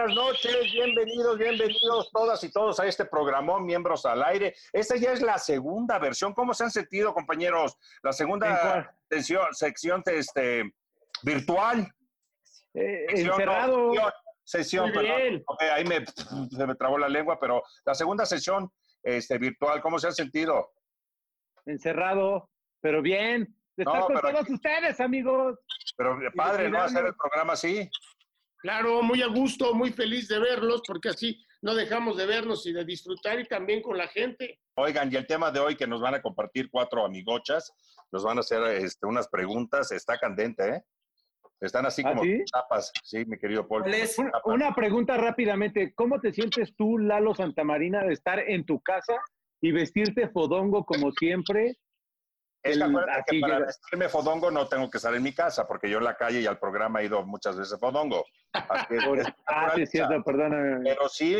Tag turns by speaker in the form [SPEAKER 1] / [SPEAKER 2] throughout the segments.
[SPEAKER 1] buenas noches, bienvenidos, bienvenidos todas y todos a este programa, miembros al aire. Esta ya es la segunda versión. ¿Cómo se han sentido, compañeros? La segunda sección, sección este, virtual.
[SPEAKER 2] Eh, encerrado.
[SPEAKER 1] sesión, perdón. ahí me, se me trabó la lengua, pero la segunda sesión este, virtual, ¿cómo se han sentido?
[SPEAKER 2] Encerrado, pero bien. Estar con todos ustedes, amigos.
[SPEAKER 1] Pero padre, ¿no? Hacer el programa así.
[SPEAKER 3] Claro, muy a gusto, muy feliz de verlos, porque así no dejamos de vernos y de disfrutar y también con la gente.
[SPEAKER 1] Oigan, y el tema de hoy que nos van a compartir cuatro amigochas, nos van a hacer este, unas preguntas, está candente, ¿eh? Están así ¿Ah, como chapas, sí, mi querido Paul.
[SPEAKER 2] Una, una pregunta rápidamente, ¿cómo te sientes tú, Lalo Santamarina, de estar en tu casa y vestirte fodongo como siempre
[SPEAKER 1] es que para vestirme fodongo no tengo que estar en mi casa, porque yo en la calle y al programa he ido muchas veces fodongo.
[SPEAKER 2] ah, sí, cierto, perdóname.
[SPEAKER 1] Pero sí,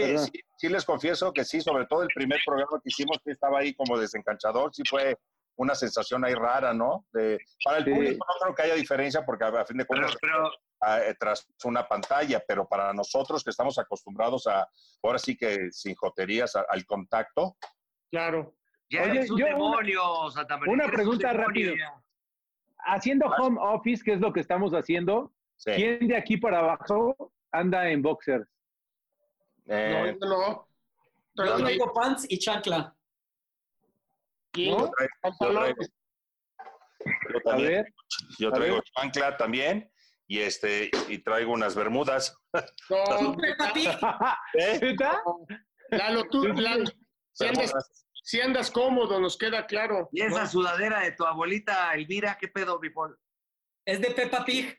[SPEAKER 1] sí, les confieso que sí, sobre todo el primer programa que hicimos, que estaba ahí como desencanchador, sí fue una sensación ahí rara, ¿no? De, para el público no creo que haya diferencia, porque a fin de cuentas, eh, tras una pantalla, pero para nosotros que estamos acostumbrados a, ahora sí que sin joterías, al contacto.
[SPEAKER 3] Claro
[SPEAKER 4] ya Oye, es un demonio,
[SPEAKER 2] Santa María. Una pregunta rápida. Haciendo home office, que es lo que estamos haciendo, ¿quién de aquí para abajo anda en boxers?
[SPEAKER 5] Eh, no, no. Yo traigo pants y chancla.
[SPEAKER 1] ¿Y? Yo traigo, yo también, yo traigo chancla también y este y traigo unas bermudas.
[SPEAKER 3] No, ¿Eh? Lalo, tú, Lalo, si andas cómodo, nos queda claro.
[SPEAKER 4] Y esa sudadera de tu abuelita Elvira, ¿qué pedo, Bipol?
[SPEAKER 5] Es de Peppa Pig.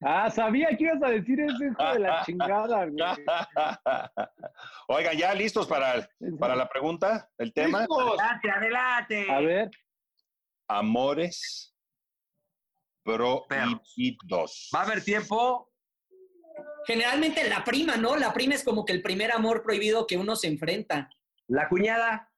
[SPEAKER 2] Ah, sabía que ibas a decir eso, hijo de la chingada, güey.
[SPEAKER 1] Oiga, ¿ya listos para, para la pregunta, el tema?
[SPEAKER 4] Adelante, adelante.
[SPEAKER 2] A ver.
[SPEAKER 1] Amores prohibidos.
[SPEAKER 4] ¿Va a haber tiempo?
[SPEAKER 5] Generalmente la prima, ¿no? La prima es como que el primer amor prohibido que uno se enfrenta.
[SPEAKER 4] La cuñada.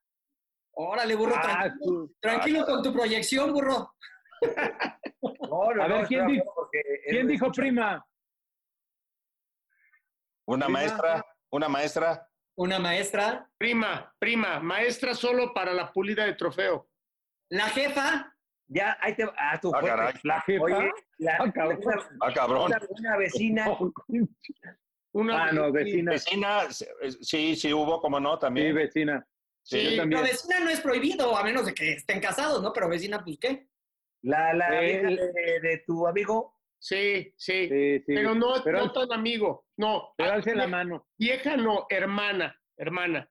[SPEAKER 5] Órale, burro, ah, tranquilo, con tu proyección, burro.
[SPEAKER 2] a ver, ¿quién, dijo, prima?
[SPEAKER 1] Una maestra, una maestra.
[SPEAKER 5] Una maestra.
[SPEAKER 3] Prima, prima, maestra solo para la pulida de trofeo.
[SPEAKER 5] La jefa.
[SPEAKER 4] Ya, ahí te ah, tu
[SPEAKER 1] ah,
[SPEAKER 2] La jefa.
[SPEAKER 1] Oye,
[SPEAKER 2] la,
[SPEAKER 1] ah, cabrón. ah, cabrón.
[SPEAKER 4] Una, vecina.
[SPEAKER 2] una ah, no, vecina.
[SPEAKER 1] Vecina, sí, sí hubo, como no, también.
[SPEAKER 2] Sí, vecina.
[SPEAKER 5] Sí, pero vecina no es prohibido, a menos de que estén casados, ¿no? Pero vecina, pues, ¿qué?
[SPEAKER 4] La, la de, tu amigo.
[SPEAKER 3] Sí, sí, pero no, no tan amigo, no.
[SPEAKER 2] Pero la mano.
[SPEAKER 3] Vieja no, hermana, hermana.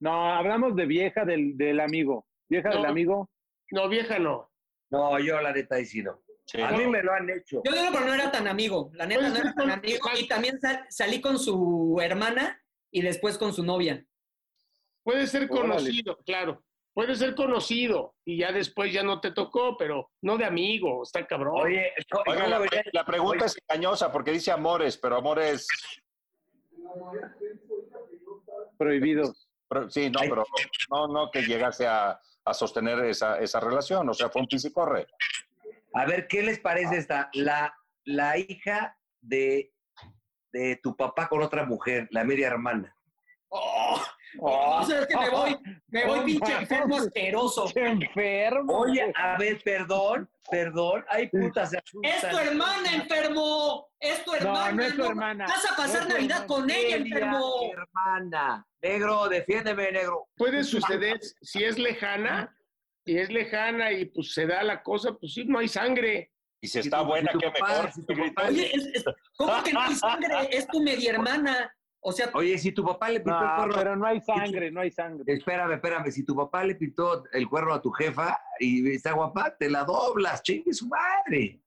[SPEAKER 2] No, hablamos de vieja del, del amigo. ¿Vieja del amigo?
[SPEAKER 3] No, vieja no.
[SPEAKER 4] No, yo la neta ahí sí no. A mí me lo han hecho.
[SPEAKER 5] Yo digo, pero no era tan amigo. La neta no era tan amigo. Y también salí con su hermana y después con su novia.
[SPEAKER 3] Puede ser conocido, claro. Puede ser conocido y ya después ya no te tocó, pero no de amigo, está cabrón.
[SPEAKER 1] Oye, la, pregunta es engañosa porque dice amores, pero amores
[SPEAKER 2] prohibidos.
[SPEAKER 1] sí, no, pero no, no que llegase a, sostener esa, esa, relación, o sea, fue un pisicorre.
[SPEAKER 4] A ver, ¿qué les parece esta? La, la hija de, de tu papá con otra mujer, la media hermana.
[SPEAKER 5] Oh, oh, que me voy, me voy pinche enfermo asqueroso.
[SPEAKER 2] Enfermo.
[SPEAKER 4] Oye, a ver, perdón, perdón. Ay, puta, se
[SPEAKER 5] Es tu hermana, enfermo. Es tu hermana.
[SPEAKER 2] No, no es tu hermana.
[SPEAKER 5] Vas a pasar Navidad con ella, enfermo.
[SPEAKER 4] Hermana. Negro, defiéndeme, negro.
[SPEAKER 3] Puede suceder, si es lejana, si es lejana y pues se da la cosa, pues sí, no hay sangre.
[SPEAKER 1] Y si está buena, qué mejor.
[SPEAKER 5] Oye, ¿cómo que no hay sangre? Es tu media hermana. O sea,
[SPEAKER 4] Oye, si tu papá le pintó
[SPEAKER 2] el cuerno. Pero no hay sangre, no hay sangre.
[SPEAKER 4] Espérame, espérame. Si tu papá le pintó el cuerno a tu jefa y está guapa, te la doblas, chingue su madre.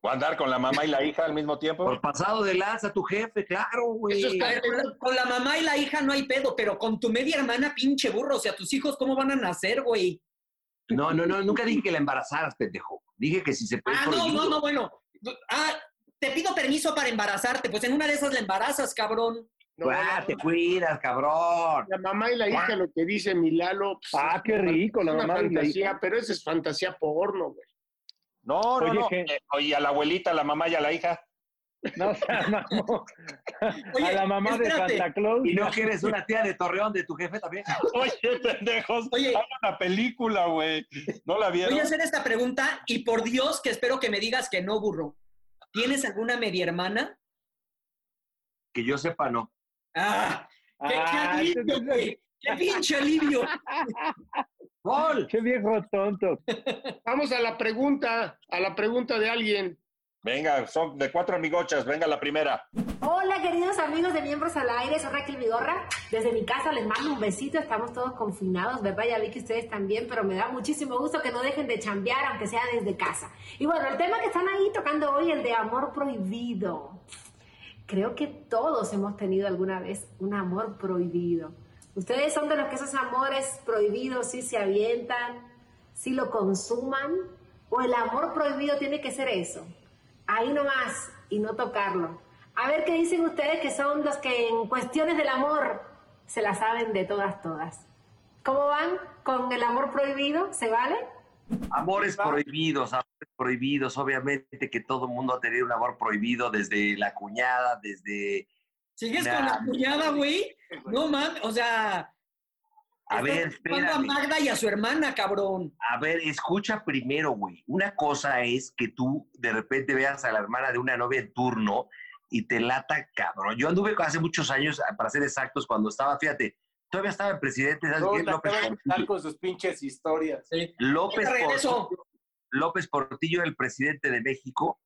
[SPEAKER 1] ¿O andar con la mamá y la hija al mismo tiempo?
[SPEAKER 4] Por pasado de lanza tu jefe, claro, güey.
[SPEAKER 5] con la mamá y la hija no hay pedo, pero con tu media hermana, pinche burro. O sea, tus hijos, ¿cómo van a nacer, güey?
[SPEAKER 4] No, no, no, nunca dije que la embarazaras, pendejo. Dije que si se
[SPEAKER 5] puede. Ah, no, no, no, bueno. Ah, te pido permiso para embarazarte, pues en una de esas la embarazas, cabrón.
[SPEAKER 4] No, ah, te cuidas, cabrón.
[SPEAKER 3] La mamá y la hija, lo que dice Milalo.
[SPEAKER 2] Pues, ah, qué rico, la mamá
[SPEAKER 3] y la hija. Pero esa es fantasía porno, güey.
[SPEAKER 1] No, no, no. Oye, a la abuelita, la mamá y a la hija.
[SPEAKER 2] No seas mamón. a la mamá de Santa Claus.
[SPEAKER 4] ¿Y no quieres una tía de Torreón de tu jefe también?
[SPEAKER 1] Oye, pendejos. Oye, una película, güey. ¿No la vieron?
[SPEAKER 5] Voy a hacer esta pregunta y por Dios que espero que me digas que no, burro. ¿Tienes alguna media hermana?
[SPEAKER 4] Que yo sepa, no.
[SPEAKER 5] ¡Ah! ¡Qué, ah, alivio, güey! ¡Qué pinche alivio!
[SPEAKER 2] ¡Gol! ¡Qué viejo tonto!
[SPEAKER 3] Vamos a la pregunta, a la pregunta de alguien.
[SPEAKER 1] Venga, son de cuatro amigochas, venga la primera.
[SPEAKER 6] Hola, queridos amigos de Miembros al Aire, soy Raquel Vigorra. Desde mi casa les mando un besito, estamos todos confinados, ¿verdad? Ya vi que ustedes también, pero me da muchísimo gusto que no dejen de chambear, aunque sea desde casa. Y bueno, el tema que están ahí tocando hoy, el de amor prohibido. Creo que todos hemos tenido alguna vez un amor prohibido. Ustedes son de los que esos amores prohibidos sí se avientan, sí lo consuman, o el amor prohibido tiene que ser eso ahí nomás y no tocarlo. A ver qué dicen ustedes que son los que en cuestiones del amor se la saben de todas, todas. ¿Cómo van con el amor prohibido? ¿Se vale?
[SPEAKER 4] Amores prohibidos, amores prohibidos. Obviamente que todo el mundo ha tenido un amor prohibido desde la cuñada, desde...
[SPEAKER 5] ¿Sigues con la cuñada, güey? No mames, o sea,
[SPEAKER 4] a ver, espérame.
[SPEAKER 5] a Magda y a su hermana, cabrón.
[SPEAKER 4] A ver, escucha primero, güey. Una cosa es que tú de repente veas a la hermana de una novia en turno y te lata, cabrón. Yo anduve hace muchos años, para ser exactos, cuando estaba, fíjate, todavía estaba el presidente, ¿sabes
[SPEAKER 3] no, López Portillo. con sus pinches historias.
[SPEAKER 4] López, Portillo, López Portillo, el presidente de México,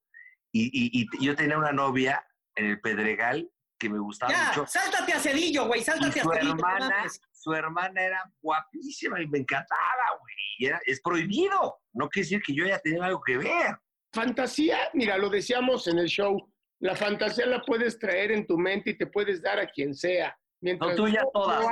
[SPEAKER 4] y, y yo tenía una novia en el Pedregal que me gustaba ya, mucho.
[SPEAKER 5] Sáltate a Cedillo, güey, sáltate a Cedillo.
[SPEAKER 4] Hermana, su hermana era guapísima y me encantaba, güey. es prohibido. No quiere decir que yo haya tenido algo que ver.
[SPEAKER 3] Fantasía, mira, lo decíamos en el show. La fantasía la puedes traer en tu mente y te puedes dar a quien sea.
[SPEAKER 4] Mientras no tuyas todas.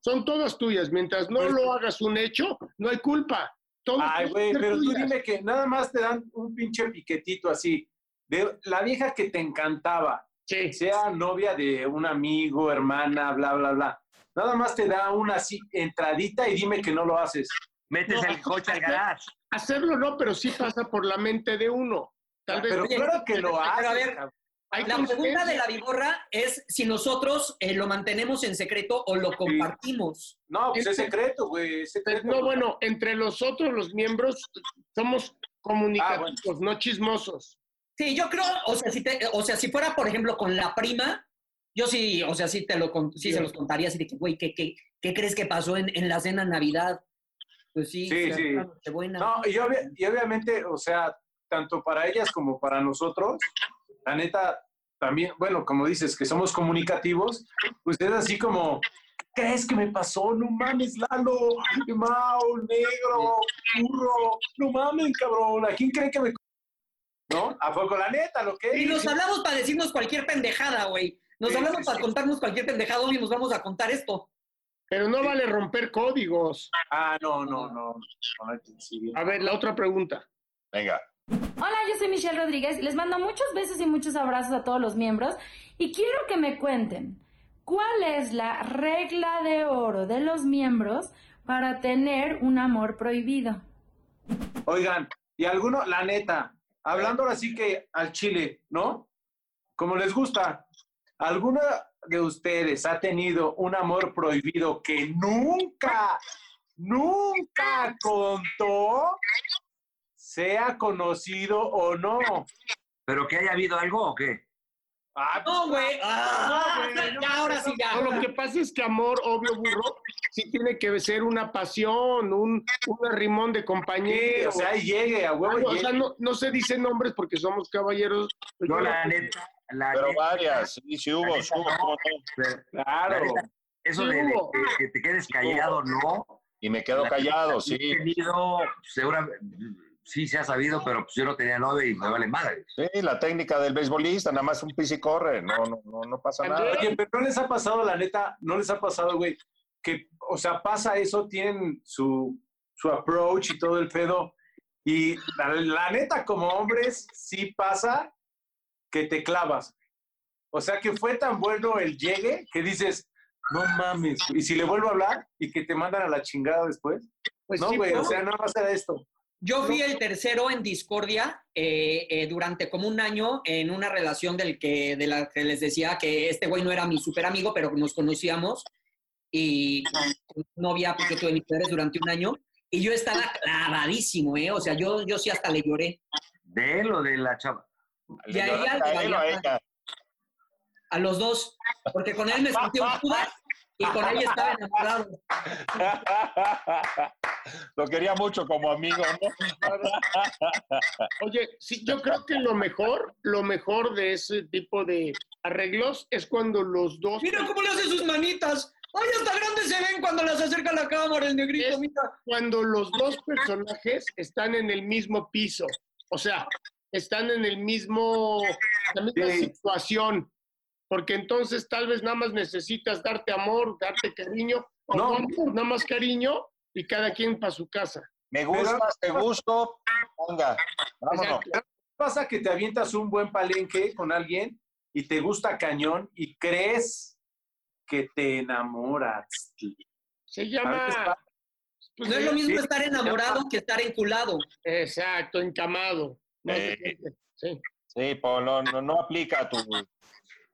[SPEAKER 3] son todas tuyas. Mientras no pues lo hagas un hecho, no hay culpa.
[SPEAKER 7] Ay, güey, pero tú dime que nada más te dan un pinche piquetito así. De la vieja que te encantaba, sea novia de un amigo, hermana, bla, bla, bla. Nada más te da una así entradita y dime que no lo haces.
[SPEAKER 4] Metes el coche al garage.
[SPEAKER 3] Hacerlo no, pero sí pasa por la mente de uno. Tal vez.
[SPEAKER 7] Pero claro que lo hace. A ver,
[SPEAKER 5] la pregunta de la viborra es si nosotros eh, lo mantenemos en secreto o lo compartimos.
[SPEAKER 7] No, pues es secreto, güey.
[SPEAKER 3] No, bueno, entre nosotros, los miembros, somos comunicativos, ah, no chismosos.
[SPEAKER 5] Sí, yo creo, o sea, si o sea, si fuera, por ejemplo, con la prima, yo sí, o sea, sí, te lo, sí, se los contaría así de que, güey, ¿qué, qué, qué crees que pasó en, en, la cena Navidad? Pues sí,
[SPEAKER 7] sí, sí. No, y, y obviamente, o sea, tanto para ellas como para nosotros, la neta, también, bueno, como dices, que somos comunicativos, pues es así como, ¿crees que me pasó? No mames, Lalo, Mao, negro, burro, no mames, cabrón, ¿a quién cree que me... ¿No? ¿A poco la neta, lo que
[SPEAKER 5] Y nos hablamos para decirnos cualquier pendejada, güey. Nos hablamos para contarnos cualquier pendejado y nos vamos a contar esto.
[SPEAKER 3] Pero no vale romper códigos.
[SPEAKER 7] Ah, no, no, no.
[SPEAKER 3] A ver, la otra pregunta.
[SPEAKER 1] Venga.
[SPEAKER 8] Hola, yo soy Michelle Rodríguez. Les mando muchos besos y muchos abrazos a todos los miembros. Y quiero que me cuenten cuál es la regla de oro de los miembros para tener un amor prohibido.
[SPEAKER 7] Oigan, y alguno, la neta, hablando ahora sí que al chile, ¿no? Como les gusta, ¿Alguna de ustedes ha tenido un amor prohibido que nunca, nunca contó? Sea conocido o no.
[SPEAKER 4] ¿Pero que haya habido algo o qué?
[SPEAKER 5] Ah, no, güey. Ah, ahora sí, ya.
[SPEAKER 3] lo que pasa es que amor, obvio, burro, sí tiene que ser una pasión, un, un arrimón de compañeros.
[SPEAKER 7] o sea, llegue a huevo.
[SPEAKER 3] o sea, no, no, se dicen nombres porque somos caballeros.
[SPEAKER 4] No, la neta,
[SPEAKER 1] pero varias, sí, sí hubo, hubo.
[SPEAKER 7] Claro.
[SPEAKER 4] eso de, que te quedes callado, ¿no?
[SPEAKER 1] Y me quedo callado, sí.
[SPEAKER 4] Tenido, sí se ha sabido, pero pues yo no tenía novia y me vale madre.
[SPEAKER 1] Sí, la técnica del beisbolista, nada más un pis y corre, no, no, no, no pasa nada.
[SPEAKER 7] Oye, pero no les ha pasado, la neta, no les ha pasado, güey, que, o sea, pasa eso, tienen su, su approach y todo el pedo, y la neta, como hombres, sí pasa que te clavas. O sea que fue tan bueno el llegue que dices, no mames. Y si le vuelvo a hablar y que te mandan a la chingada después. Pues no, güey, o sea, no va a ser esto.
[SPEAKER 5] Yo fui el tercero en discordia eh, eh, durante como un año en una relación del que, de la que les decía que este güey no era mi super amigo, pero nos conocíamos y novia porque tuve mis padres durante un año y yo estaba clavadísimo, ¿eh? O sea, yo, yo sí hasta le lloré.
[SPEAKER 4] ¿De él o de la chava?
[SPEAKER 5] De ahí a, a los dos, porque con él me sentí un y con ella estaba enamorado.
[SPEAKER 1] Lo quería mucho como amigo,
[SPEAKER 3] Oye, sí, yo creo que lo mejor, lo mejor de ese tipo de arreglos es cuando los dos.
[SPEAKER 5] Mira cómo le hace sus manitas. ¡Ay, hasta grandes se ven cuando las acerca la cámara el negrito! mira.
[SPEAKER 3] Cuando los dos personajes están en el mismo piso. O sea, están en el mismo, la misma situación porque entonces tal vez nada más necesitas darte amor, darte cariño, o no, nada más cariño y cada quien para su casa.
[SPEAKER 1] Me gusta, te gusto, ponga,
[SPEAKER 7] vámonos. Pasa que te avientas un buen palenque con alguien y te gusta cañón y crees que te enamoras.
[SPEAKER 3] Se llama...
[SPEAKER 5] Pues no es lo mismo estar enamorado que estar enculado.
[SPEAKER 3] Exacto, encamado.
[SPEAKER 1] Sí. sí. Sí, Polo, no, no aplica tu,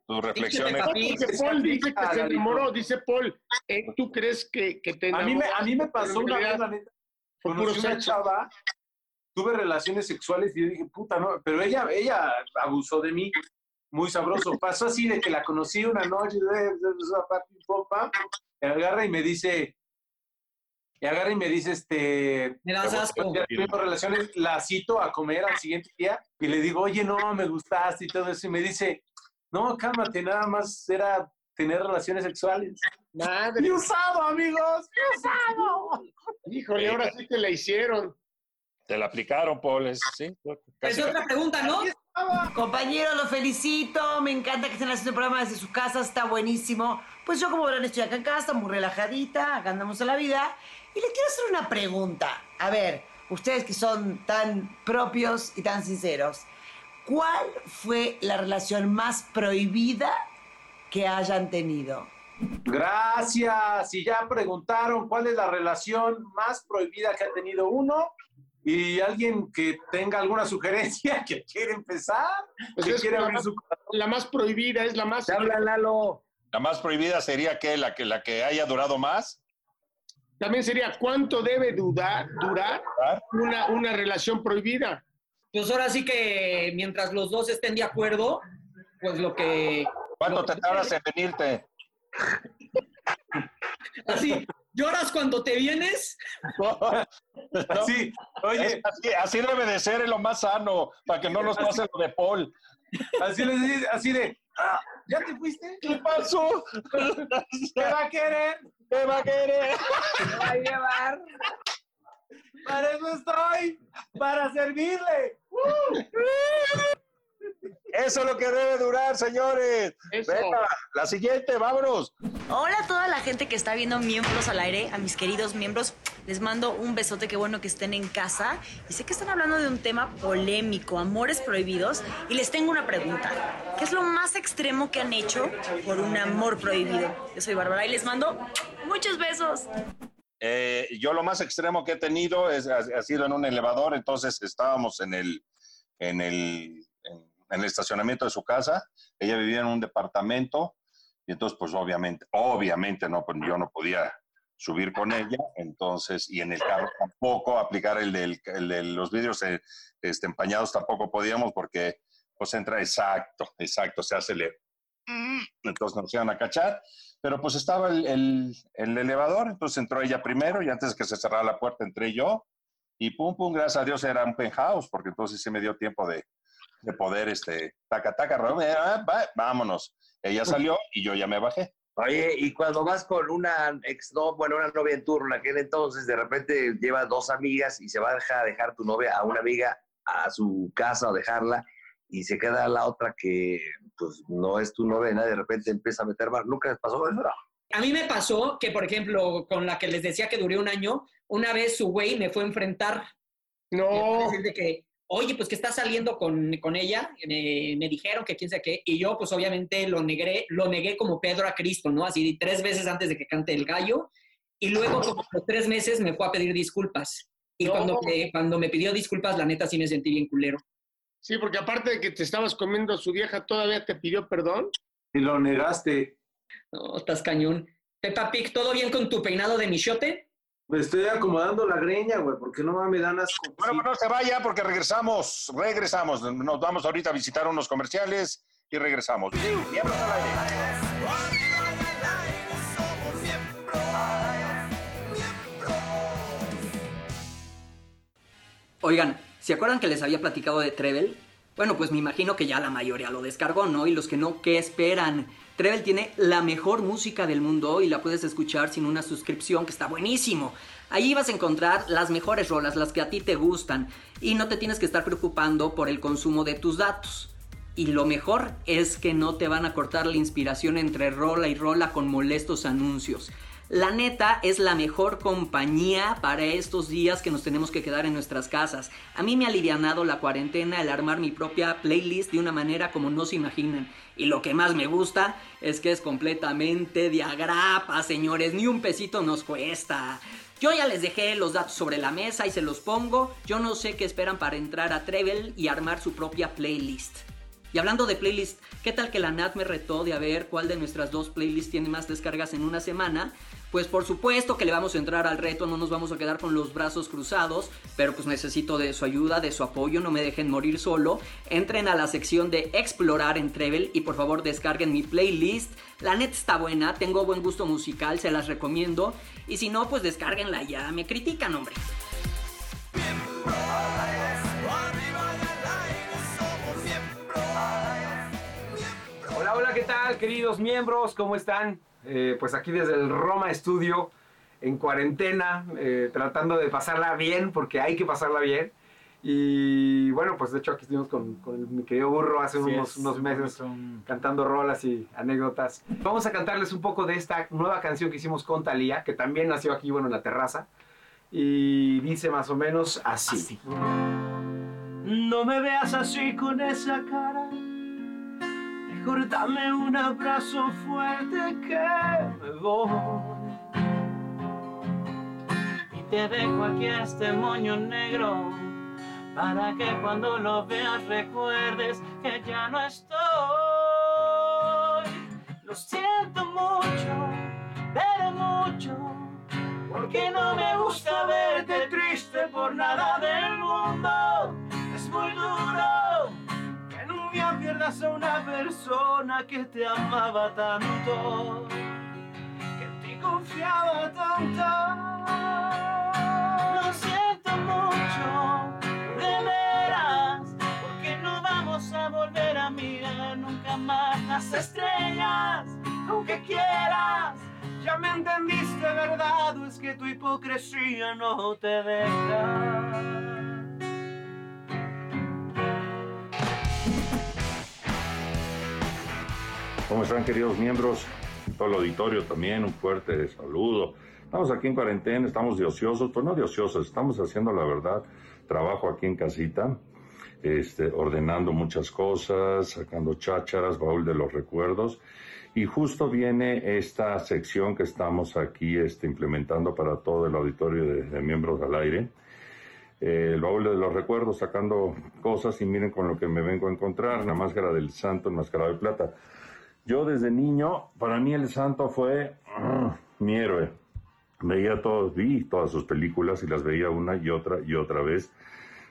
[SPEAKER 1] tus reflexiones.
[SPEAKER 3] Dice Paul dice que se enamoró, dice Paul, eh, ¿tú crees que, que te
[SPEAKER 7] A mí me, a mí me pasó una vez, la neta, conocí una chava, tuve relaciones sexuales y yo dije, puta, no, pero ella, ella abusó de mí, muy sabroso. Pasó así de que la conocí una noche, me agarra y me dice, y agarra y me dice, este...
[SPEAKER 5] Me das asco.
[SPEAKER 7] relaciones, la cito a comer al siguiente día y le digo, oye, no, me gustaste y todo eso. Y me dice, no, cálmate, nada más era tener relaciones sexuales.
[SPEAKER 3] Madre.
[SPEAKER 7] ¡Y usado, amigos! ¡Y usado!
[SPEAKER 3] Híjole, ahora sí te la hicieron.
[SPEAKER 1] Te la aplicaron, Paul, sí.
[SPEAKER 5] Es otra pregunta, ¿no?
[SPEAKER 9] Compañero, lo felicito. Me encanta que estén haciendo el programa desde su casa, está buenísimo. Pues yo, como verán, estoy acá en casa, muy relajadita, acá andamos a la vida. Y le quiero hacer una pregunta. A ver, ustedes que son tan propios y tan sinceros. ¿Cuál fue la relación más prohibida que hayan tenido?
[SPEAKER 7] Gracias. Y ya preguntaron cuál es la relación más prohibida que ha tenido uno. Y alguien que tenga alguna sugerencia que quiere empezar,
[SPEAKER 3] pues que quiere abrir su La más prohibida es la más.
[SPEAKER 4] Habla, Lalo.
[SPEAKER 1] La más prohibida sería que la que la que haya durado más.
[SPEAKER 3] También sería cuánto debe durar, durar una, una relación prohibida
[SPEAKER 5] pues ahora sí que mientras los dos estén de acuerdo, pues lo que...
[SPEAKER 1] ¿Cuánto te tardas en venirte?
[SPEAKER 5] Así, ¿lloras cuando te vienes?
[SPEAKER 1] Así, oye. Así, debe de ser es lo más sano, para que no nos pase lo de Paul.
[SPEAKER 7] Así, así de, ah, ¿ya te fuiste?
[SPEAKER 1] ¿Qué pasó?
[SPEAKER 7] ¿Qué va a querer?
[SPEAKER 1] ¿Qué va a querer?
[SPEAKER 9] ¿Qué va a llevar?
[SPEAKER 7] Para eso estoy, para servirle.
[SPEAKER 1] Eso es lo que debe durar, señores. Venga, la siguiente, vámonos.
[SPEAKER 10] Hola a toda la gente que está viendo Miembros al Aire, a mis queridos miembros. Les mando un besote, qué bueno que estén en casa. Y sé que están hablando de un tema polémico, amores prohibidos. Y les tengo una pregunta. ¿Qué es lo más extremo que han hecho por un amor prohibido? Yo soy Bárbara y les mando muchos besos.
[SPEAKER 1] Eh, yo lo más extremo que he tenido es, ha, sido en un elevador, entonces estábamos en el, en, el, en, el estacionamiento de su casa, ella vivía en un departamento y entonces pues obviamente, obviamente no, pues yo no podía subir con ella, entonces, y en el carro tampoco, aplicar el, del, el de los vidrios eh, este, empañados tampoco podíamos porque pues entra exacto, exacto, se hace le... Entonces nos iban a cachar pero pues estaba el, el, elevador, entonces entró ella primero y antes de que se cerrara la puerta entré yo y pum, pum, gracias a Dios era un penthouse, porque entonces sí me dio tiempo de, de poder, este, taca, taca, ah, vámonos. Ella salió y yo ya me bajé.
[SPEAKER 4] Oye, y cuando vas con una ex, no, bueno, una novia en turno, en aquel entonces, de repente lleva dos amigas y se va a dejar, dejar tu novia a una amiga a su casa o dejarla y se queda la otra que pues no es tu novena, de repente empieza a meter más. ¿Nunca les pasó eso?
[SPEAKER 5] A mí me pasó que, por ejemplo, con la que les decía que duré un año, una vez su güey me fue a enfrentar.
[SPEAKER 3] No.
[SPEAKER 5] De que, oye, pues que está saliendo con, con ella, me, dijeron que quién sabe qué, y yo pues obviamente lo negué, lo negué como Pedro a Cristo, ¿no? Así tres veces antes de que cante el gallo, y luego como tres meses me fue a pedir disculpas.
[SPEAKER 11] Y cuando, me, cuando me pidió disculpas, la neta sí me sentí bien culero.
[SPEAKER 3] Sí, porque aparte de que te estabas comiendo a su vieja, ¿todavía te pidió perdón?
[SPEAKER 7] Y lo negaste.
[SPEAKER 11] No, estás cañón. Peppa Pig, ¿todo bien con tu peinado de michote?
[SPEAKER 7] Me estoy acomodando la greña, güey, porque no me dan
[SPEAKER 12] asco. Bueno, pues no se vaya porque regresamos, regresamos. Nos vamos ahorita a visitar unos comerciales y regresamos. Miembros al aire.
[SPEAKER 11] Oigan, ¿se acuerdan que les había platicado de Trevel? Bueno, pues me imagino que ya la mayoría lo descargó, ¿no? Y los que no, ¿qué esperan? Trevel tiene la mejor música del mundo y la puedes escuchar sin una suscripción, que está buenísimo. Ahí vas a encontrar las mejores rolas, las que a ti te gustan, y no te tienes que estar preocupando por el consumo de tus datos. Y lo mejor es que no te van a cortar la inspiración entre rola y rola con molestos anuncios. La neta es la mejor compañía para estos días que nos tenemos que quedar en nuestras casas. A mí me ha alivianado la cuarentena el armar mi propia playlist de una manera como no se imaginan. Y lo que más me gusta es que es completamente de agrapa, señores. Ni un pesito nos cuesta. Yo ya les dejé los datos sobre la mesa y se los pongo. Yo no sé qué esperan para entrar a Trevel y armar su propia playlist. Y hablando de playlist, ¿qué tal que la Nat me retó de a ver cuál de nuestras dos playlists tiene más descargas en una semana? Pues por supuesto que le vamos a entrar al reto, no nos vamos a quedar con los brazos cruzados, pero pues necesito de su ayuda, de su apoyo, no me dejen morir solo. Entren a la sección de explorar en Trevel y por favor descarguen mi playlist. La net está buena, tengo buen gusto musical, se las recomiendo. Y si no, pues descárguenla ya, me critican, hombre.
[SPEAKER 13] Hola, hola, ¿qué tal, queridos miembros? ¿Cómo están? Eh, pues aquí desde el Roma Studio, en cuarentena, eh, tratando de pasarla bien, porque hay que pasarla bien. Y bueno, pues de hecho aquí estuvimos con, mi querido Burro hace unos, unos, meses cantando rolas y anécdotas. Vamos a cantarles un poco de esta nueva canción que hicimos con Talía, que también nació aquí, bueno, en la terraza. Y dice más o menos así. así.
[SPEAKER 14] No me veas así con esa cara dame un abrazo fuerte que me voy. Y te dejo aquí este moño negro para que cuando lo veas recuerdes que ya no estoy. Lo siento mucho, pero mucho, porque no me gusta verte triste por nada del mundo. Pierdas a una persona que te amaba tanto, que en ti confiaba tanto. Lo siento mucho, de veras, porque no vamos a volver a mirar nunca más las estrellas, aunque quieras. Ya me entendiste, ¿verdad? O es que tu hipocresía no te deja.
[SPEAKER 12] ¿Cómo están queridos miembros? Todo el auditorio también, un fuerte saludo. Estamos aquí en cuarentena, estamos de ociosos, pues no de ociosos, estamos haciendo la verdad, trabajo aquí en casita, este, ordenando muchas cosas, sacando chácharas, baúl de los recuerdos. Y justo viene esta sección que estamos aquí este, implementando para todo el auditorio de, miembros al aire. el baúl de los recuerdos, sacando cosas y miren con lo que me vengo a encontrar, la máscara del santo máscara de plata. Yo desde niño, para mí el santo fue ah, mi héroe. Veía todos, vi todas sus películas y las veía una y otra y otra vez.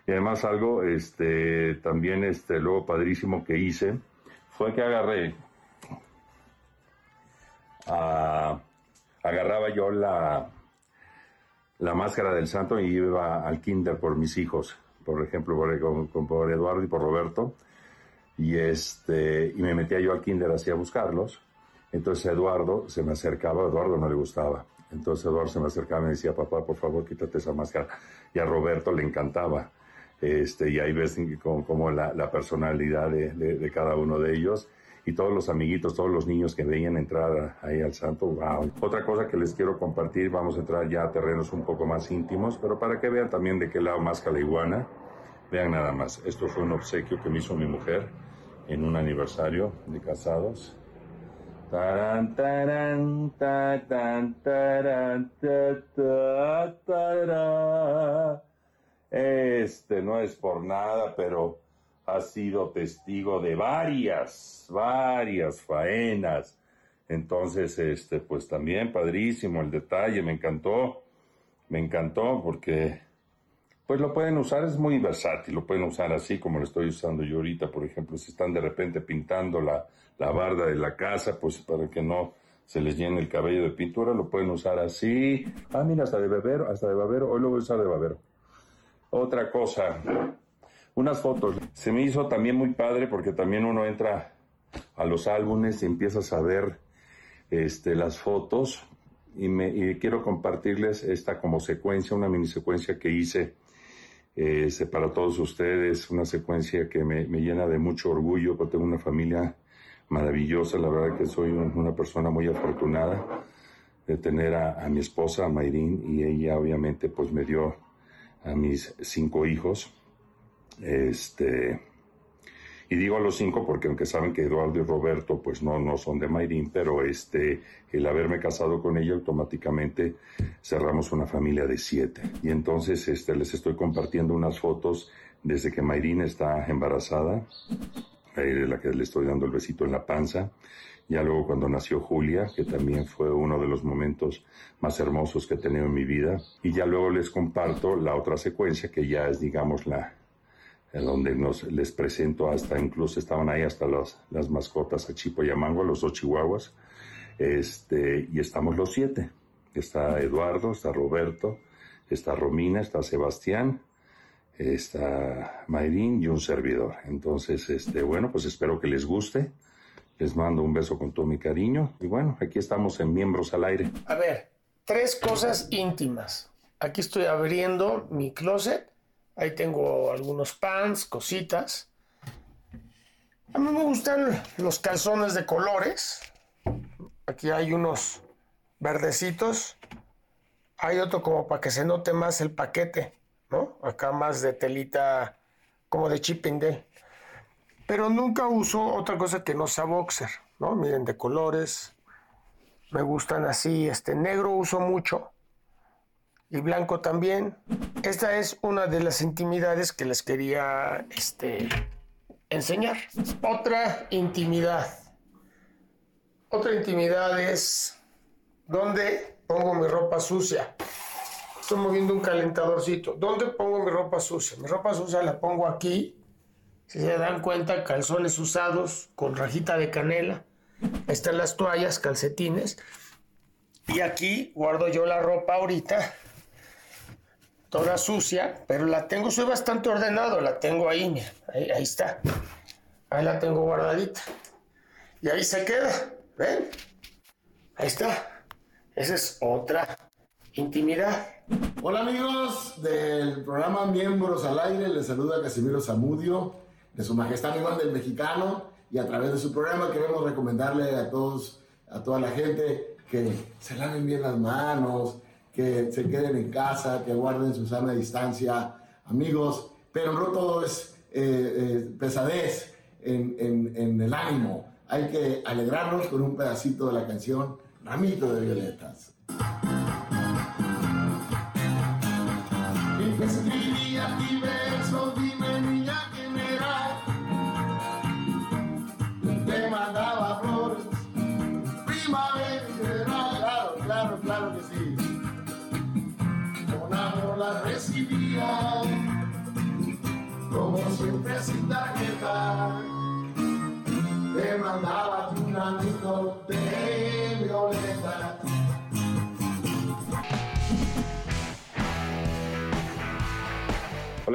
[SPEAKER 12] Y además algo, este, también, este, luego padrísimo que hice, fue que agarré, agarraba yo la, la máscara del santo y iba al kinder por mis hijos, por ejemplo, por, por Eduardo y por Roberto, y, este, y me metía yo al kinder así a buscarlos. Entonces Eduardo se me acercaba, Eduardo no le gustaba. Entonces Eduardo se me acercaba y me decía, papá, por favor, quítate esa máscara. Y a Roberto le encantaba. Este, y ahí ves como, la, la, personalidad de, de, cada uno de ellos. Y todos los amiguitos, todos los niños que veían entrar ahí al santo, wow. Otra cosa que les quiero compartir, vamos a entrar ya a terrenos un poco más íntimos, pero para que vean también de qué lado más la iguana. Vean nada más, esto fue un obsequio que me hizo mi mujer en un aniversario de casados. Taran, taran, ta, taran, ta, ta, Este no es por nada, pero ha sido testigo de varias, varias faenas. Entonces, este, pues también padrísimo el detalle, me encantó, me encantó porque, pues lo pueden usar, es muy versátil, lo pueden usar así como lo estoy usando yo ahorita, por ejemplo, si están de repente pintando la, la barda de la casa, pues para que no se les llene el cabello de pintura, lo pueden usar así. Ah, mira, hasta de babero, hasta de babero, hoy lo voy a usar de babero. Otra cosa, unas fotos. Se me hizo también muy padre porque también uno entra a los álbumes y empiezas a ver este, las fotos y, me, quiero compartirles esta como secuencia, una mini secuencia que hice este, para todos ustedes, una secuencia que me, me, llena de mucho orgullo porque tengo una familia maravillosa, la verdad que soy una persona muy afortunada de tener a, a mi esposa, a Mayrín, y ella obviamente pues me dio a mis cinco hijos. Este, y digo a los cinco porque aunque saben que Eduardo y Roberto pues no, no son de Mayrín, pero este, el haberme casado con ella automáticamente cerramos una familia de siete. Y entonces este, les estoy compartiendo unas fotos desde que Mayrín está embarazada, de la que le estoy dando el besito en la panza. Ya luego cuando nació Julia, que también fue uno de los momentos más hermosos que he tenido en mi vida. Y ya luego les comparto la otra secuencia que ya es, digamos, la, donde nos, les presento hasta, incluso estaban ahí hasta las, las mascotas a Chipo y a Mango, los dos chihuahuas, este, y estamos los siete. Está Eduardo, está Roberto, está Romina, está Sebastián, está Mayrín y un servidor. Entonces, este, bueno, pues espero que les guste. Les mando un beso con todo mi cariño. Y bueno, aquí estamos en Miembros al Aire.
[SPEAKER 15] A ver, tres cosas íntimas. Aquí estoy abriendo mi closet Ahí tengo algunos pants, cositas. A mí me gustan los calzones de colores. Aquí hay unos verdecitos. Hay otro como para que se note más el paquete, ¿no? Acá más de telita como de chipping Pero nunca uso otra cosa que no sea boxer, ¿no? Miren, de colores. Me gustan así. Este negro uso mucho y blanco también. Esta es una de las intimidades que les quería este, enseñar. Otra intimidad. Otra intimidad es dónde pongo mi ropa sucia. Estoy moviendo un calentadorcito. ¿Dónde pongo mi ropa sucia? Mi ropa sucia la pongo aquí. Si se dan cuenta, calzones usados con rajita de canela. están las toallas, calcetines. Y aquí guardo yo la ropa ahorita toda sucia, pero la tengo, soy bastante ordenado, la tengo ahí, mira, ahí, está. Ahí la tengo guardadita. Y ahí se queda, ¿ven? Ahí está. Esa es otra intimidad.
[SPEAKER 16] Hola amigos del programa Miembros al Aire, les saluda Casimiro Zamudio, de Su Majestad Iván del Mexicano, y a través de su programa queremos recomendarle a todos, a toda la gente que se laven bien las manos, que se queden en casa, que guarden su sana distancia, amigos, pero no todo es eh, eh, pesadez en, en, el ánimo. Hay que alegrarnos con un pedacito de la canción Ramito de Violetas.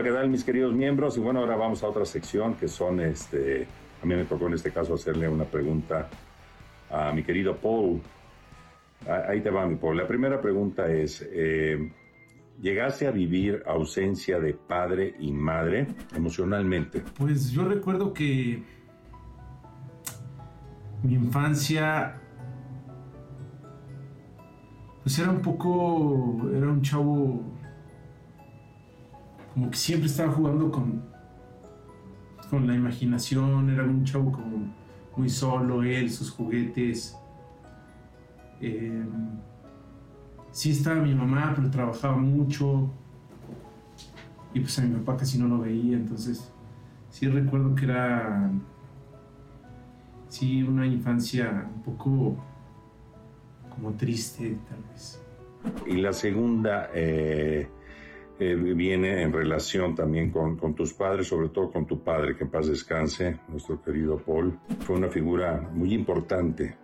[SPEAKER 12] Hola, ¿qué tal mis queridos miembros? Y bueno, ahora vamos a otra sección que son, este, a mí me tocó en este caso hacerle una pregunta a mi querido Paul. Ahí te va mi Paul. La primera pregunta es, eh, ¿Llegaste a vivir ausencia de padre y madre emocionalmente?
[SPEAKER 17] Pues yo recuerdo que mi infancia pues era un poco, era un chavo como que siempre estaba jugando con, con la imaginación, era un chavo como muy solo, él, sus juguetes. Eh, sí estaba mi mamá, pero trabajaba mucho. y pues a mi papá casi no lo veía, entonces sí recuerdo que era, sí, una infancia un poco como triste tal vez.
[SPEAKER 12] Y la segunda eh, eh, viene en relación también con, con, tus padres, sobre todo con tu padre, que en paz descanse, nuestro querido Paul. Fue una figura muy importante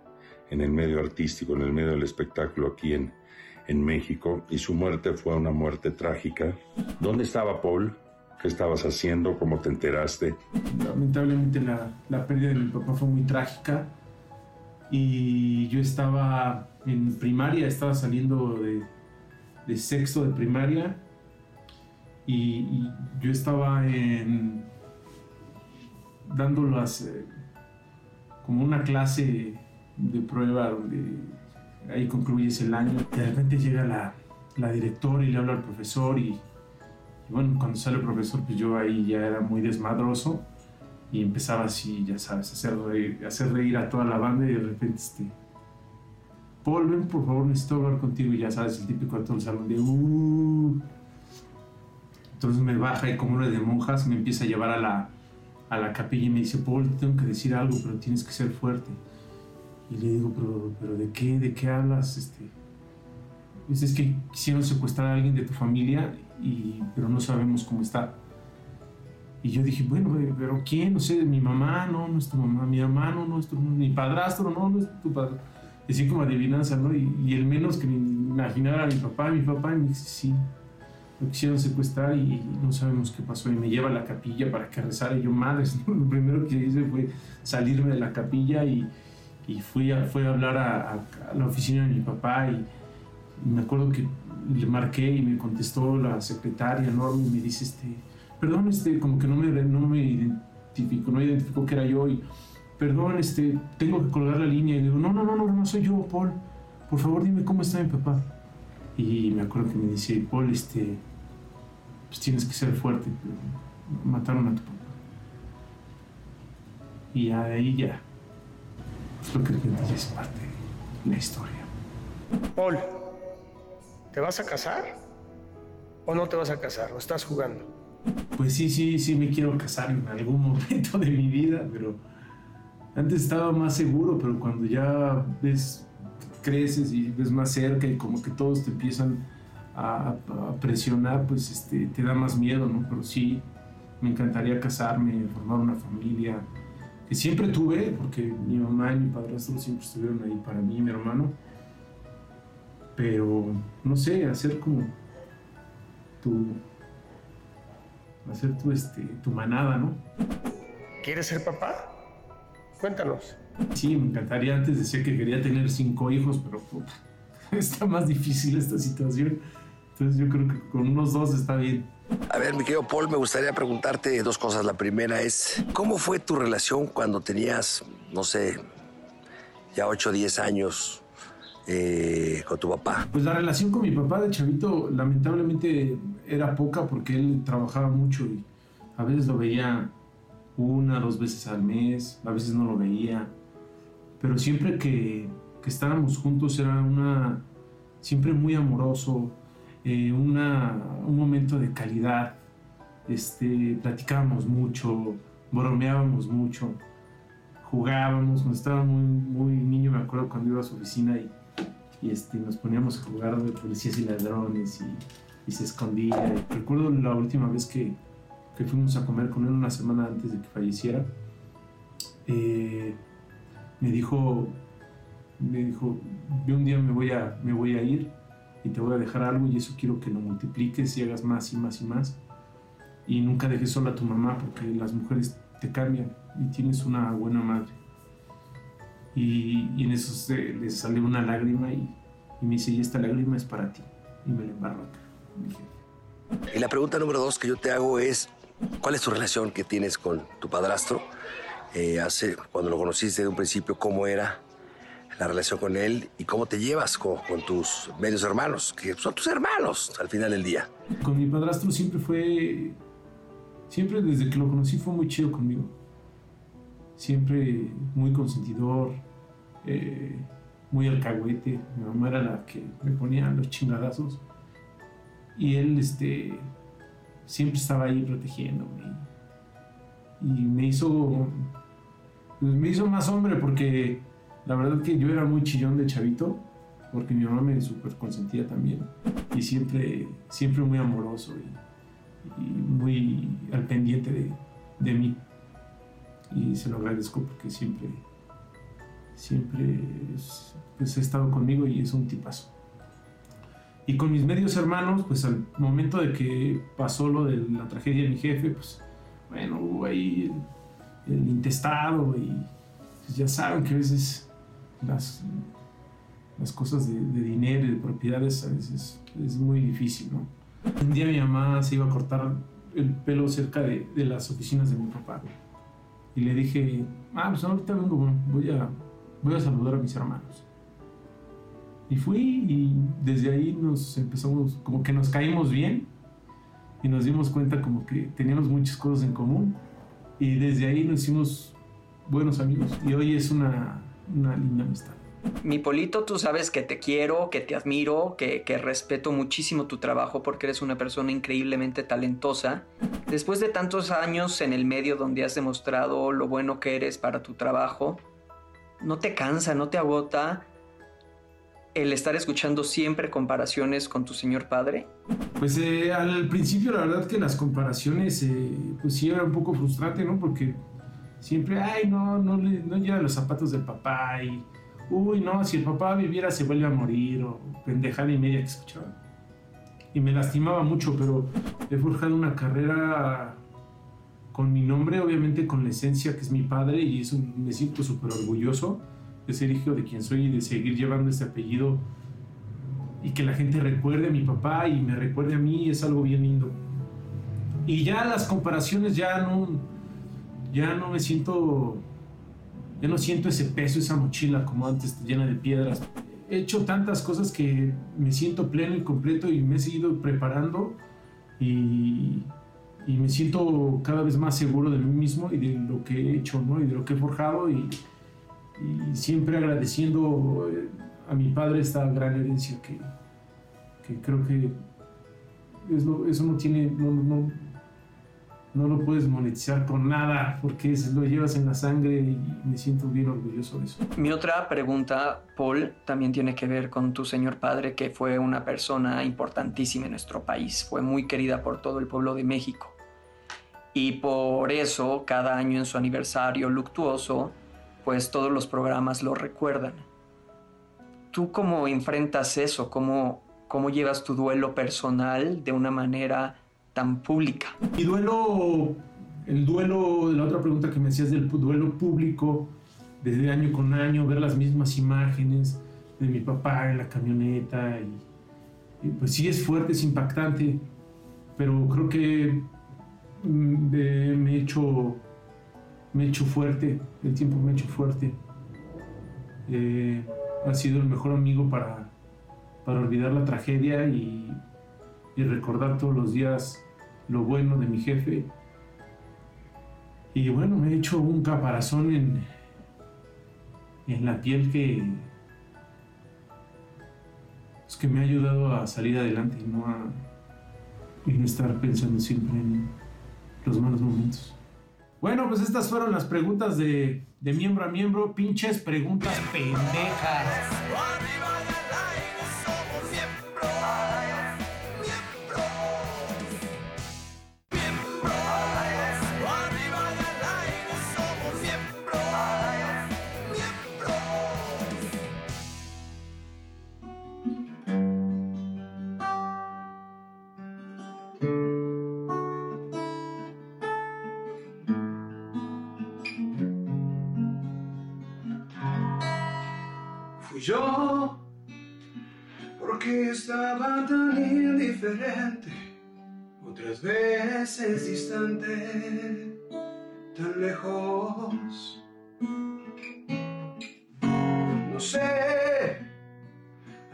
[SPEAKER 12] en el medio artístico, en el medio del espectáculo aquí en, en México, y su muerte fue una muerte trágica. ¿Dónde estaba Paul? ¿Qué estabas haciendo? ¿Cómo te enteraste?
[SPEAKER 17] Lamentablemente la, la pérdida de mi papá fue muy trágica y yo estaba en primaria, estaba saliendo de, de sexto de primaria y, yo estaba en, dando las, eh, como una clase de prueba donde ahí concluyes el año. De repente llega la, la directora y le habla al profesor y, bueno, cuando sale el profesor pues yo ahí ya era muy desmadroso y empezaba así, ya sabes, a hacer reír, hacer reír a toda la banda y de repente este... Paul, ven por favor, necesito hablar contigo y ya sabes, el típico de todo el salón de... Uh". Entonces me baja y como una de monjas me empieza a llevar a la, a la capilla y me dice, Paul, tengo que decir algo, pero tienes que ser fuerte. Y le digo, pero, pero ¿de qué? ¿De qué hablas? Este, pues es que quisieron secuestrar a alguien de tu familia, y, pero no sabemos cómo está. Y yo dije, bueno, pero ¿quién? No sé, mi mamá, no, no es tu mamá, mi hermano, no es tu mi padrastro, no, no es tu padre. Así como adivinanza, ¿no? Y, el menos que me imaginara era mi papá, mi papá, y me dice, sí, lo quisieron secuestrar y no sabemos qué pasó. Y me lleva a la capilla para que rezara. Y yo, madres, lo primero que hice fue salirme de la capilla y, y fui, a, fui a hablar a, la oficina de mi papá. Y, me acuerdo que le marqué y me contestó la secretaria Norma y me dice, este, perdón, este, como que no me, no me identificó, no identificó que era yo. Y, perdón, este, tengo que colgar la línea. Y le digo, no, no, no, no, no soy yo, Paul. Por favor, dime cómo está mi papá. Y me acuerdo que me dice, Paul, este, pues tienes que ser fuerte. Mataron a tu papá. Y ya de ahí ya. Es lo que ya es parte de la historia.
[SPEAKER 3] Paul, ¿te vas a casar? ¿O no te vas a casar? ¿O estás jugando?
[SPEAKER 17] Pues sí, sí, sí me quiero casar en algún momento de mi vida, pero antes estaba más seguro, pero cuando ya ves, creces y ves más cerca y como que todos te empiezan a, presionar, pues este, te da más miedo, ¿no? Pero sí, me encantaría casarme, formar una familia, que siempre tuve, porque mi mamá y mi padrastro siempre estuvieron ahí para mí mi hermano. Pero, no sé, hacer como tu, hacer tu, este, tu manada, ¿no?
[SPEAKER 3] ¿Quieres ser papá? Cuéntanos.
[SPEAKER 17] Sí, me encantaría. Antes decía que quería tener cinco hijos, pero está más difícil esta situación. Entonces yo creo que con unos dos está bien.
[SPEAKER 18] A ver, mi querido Paul, me gustaría preguntarte dos cosas. La primera es, ¿cómo fue tu relación cuando tenías, no sé, ya 8 o 10 años eh, con tu papá?
[SPEAKER 17] Pues la relación con mi papá de chavito lamentablemente era poca porque él trabajaba mucho y a veces lo veía una, dos veces al mes, a veces no lo veía. Pero siempre que, que estábamos juntos era una, siempre muy amoroso, eh, una, un momento de calidad. Este, platicábamos mucho, bromeábamos mucho, jugábamos. Cuando estaba muy, muy niño, me acuerdo cuando iba a su oficina y, este, nos poníamos a jugar de policías y ladrones y, y se escondía. recuerdo la última vez que, que, fuimos a comer con él una semana antes de que falleciera. Eh, me dijo, me dijo, yo un día me voy a, me voy a ir y te voy a dejar algo y eso quiero que lo multipliques y hagas más y más y más. Y nunca dejes sola a tu mamá porque las mujeres te cambian y tienes una buena madre. Y, en eso se, le sale una lágrima y, me dice, y esta lágrima es para ti. Y me la embarro.
[SPEAKER 18] Y la pregunta número dos que yo te hago es, ¿cuál es tu relación que tienes con tu padrastro? Eh, hace, cuando lo conociste de un principio, ¿cómo era? la relación con él y cómo te llevas con, tus medios hermanos, que son tus hermanos al final del día.
[SPEAKER 17] Con mi padrastro siempre fue, siempre desde que lo conocí fue muy chido conmigo. Siempre muy consentidor, eh, muy alcahuete. Mi mamá era la que me ponía los chingadazos. Y él, este, siempre estaba ahí protegiéndome. Y me hizo, pues, me hizo más hombre porque la verdad que yo era muy chillón de chavito, porque mi mamá me super consentía también. Y siempre, siempre muy amoroso y, muy al pendiente de, mí. Y se lo agradezco porque siempre, siempre pues, ha estado conmigo y es un tipazo. Y con mis medios hermanos, pues al momento de que pasó lo de la tragedia de mi jefe, pues bueno, hubo ahí el, intestado y pues, ya saben que a veces las, las cosas de, de dinero y de propiedades a veces es muy difícil, ¿no? Un día mi mamá se iba a cortar el pelo cerca de, de las oficinas de mi papá. Y le dije, ah, pues ahorita vengo, voy a, voy a saludar a mis hermanos. Y fui y desde ahí nos empezamos, como que nos caímos bien y nos dimos cuenta como que teníamos muchas cosas en común. Y desde ahí nos hicimos buenos amigos y hoy es una, una linda amistad.
[SPEAKER 11] Mi Polito, tú sabes que te quiero, que te admiro, que, que, respeto muchísimo tu trabajo porque eres una persona increíblemente talentosa. Después de tantos años en el medio donde has demostrado lo bueno que eres para tu trabajo, ¿no te cansa, no te agota el estar escuchando siempre comparaciones con tu señor padre?
[SPEAKER 17] Pues eh, al principio la verdad que las comparaciones eh, pues sí era un poco frustrante, ¿no? Porque siempre, ay, no, no, no lleva los zapatos del papá y uy, no, si el papá viviera se vuelve a morir, o pendejada y media que escuchaba. Y me lastimaba mucho, pero he forjado una carrera con mi nombre, obviamente con la esencia que es mi padre, y eso me siento súper orgulloso de ser hijo de quien soy y de seguir llevando este apellido y que la gente recuerde a mi papá y me recuerde a mí, es algo bien lindo. Y ya las comparaciones ya no, ya no me siento ya no siento ese peso, esa mochila como antes llena de piedras. He hecho tantas cosas que me siento pleno y completo y me he seguido preparando y, y me siento cada vez más seguro de mí mismo y de lo que he hecho ¿no? y de lo que he forjado y, y siempre agradeciendo eh, a mi padre esta gran herencia que, que creo que eso, no tiene, no, no, no lo puedes monetizar con nada porque lo llevas en la sangre y me siento bien orgulloso de eso.
[SPEAKER 11] Mi otra pregunta, Paul, también tiene que ver con tu señor padre, que fue una persona importantísima en nuestro país, fue muy querida por todo el pueblo de México. Y por eso, cada año en su aniversario luctuoso, pues todos los programas lo recuerdan. ¿Tú cómo enfrentas eso? ¿Cómo, cómo llevas tu duelo personal de una manera tan pública.
[SPEAKER 17] Mi duelo, el duelo, la otra pregunta que me hacías del duelo público, desde año con año, ver las mismas imágenes de mi papá en la camioneta, y, pues sí es fuerte, es impactante, pero creo que mm, me he hecho me he hecho fuerte, el tiempo me ha hecho fuerte. Eh, ha sido el mejor amigo para, para olvidar la tragedia y, recordar todos los días lo bueno de mi jefe. Y bueno, me he hecho un caparazón en, en la piel que, es que me ha ayudado a salir adelante y no, a, no estar pensando siempre en los malos momentos. Bueno, pues estas fueron las preguntas de, miembro a miembro. Pinches preguntas pendejas.
[SPEAKER 19] Otras veces distante, tan lejos. No sé,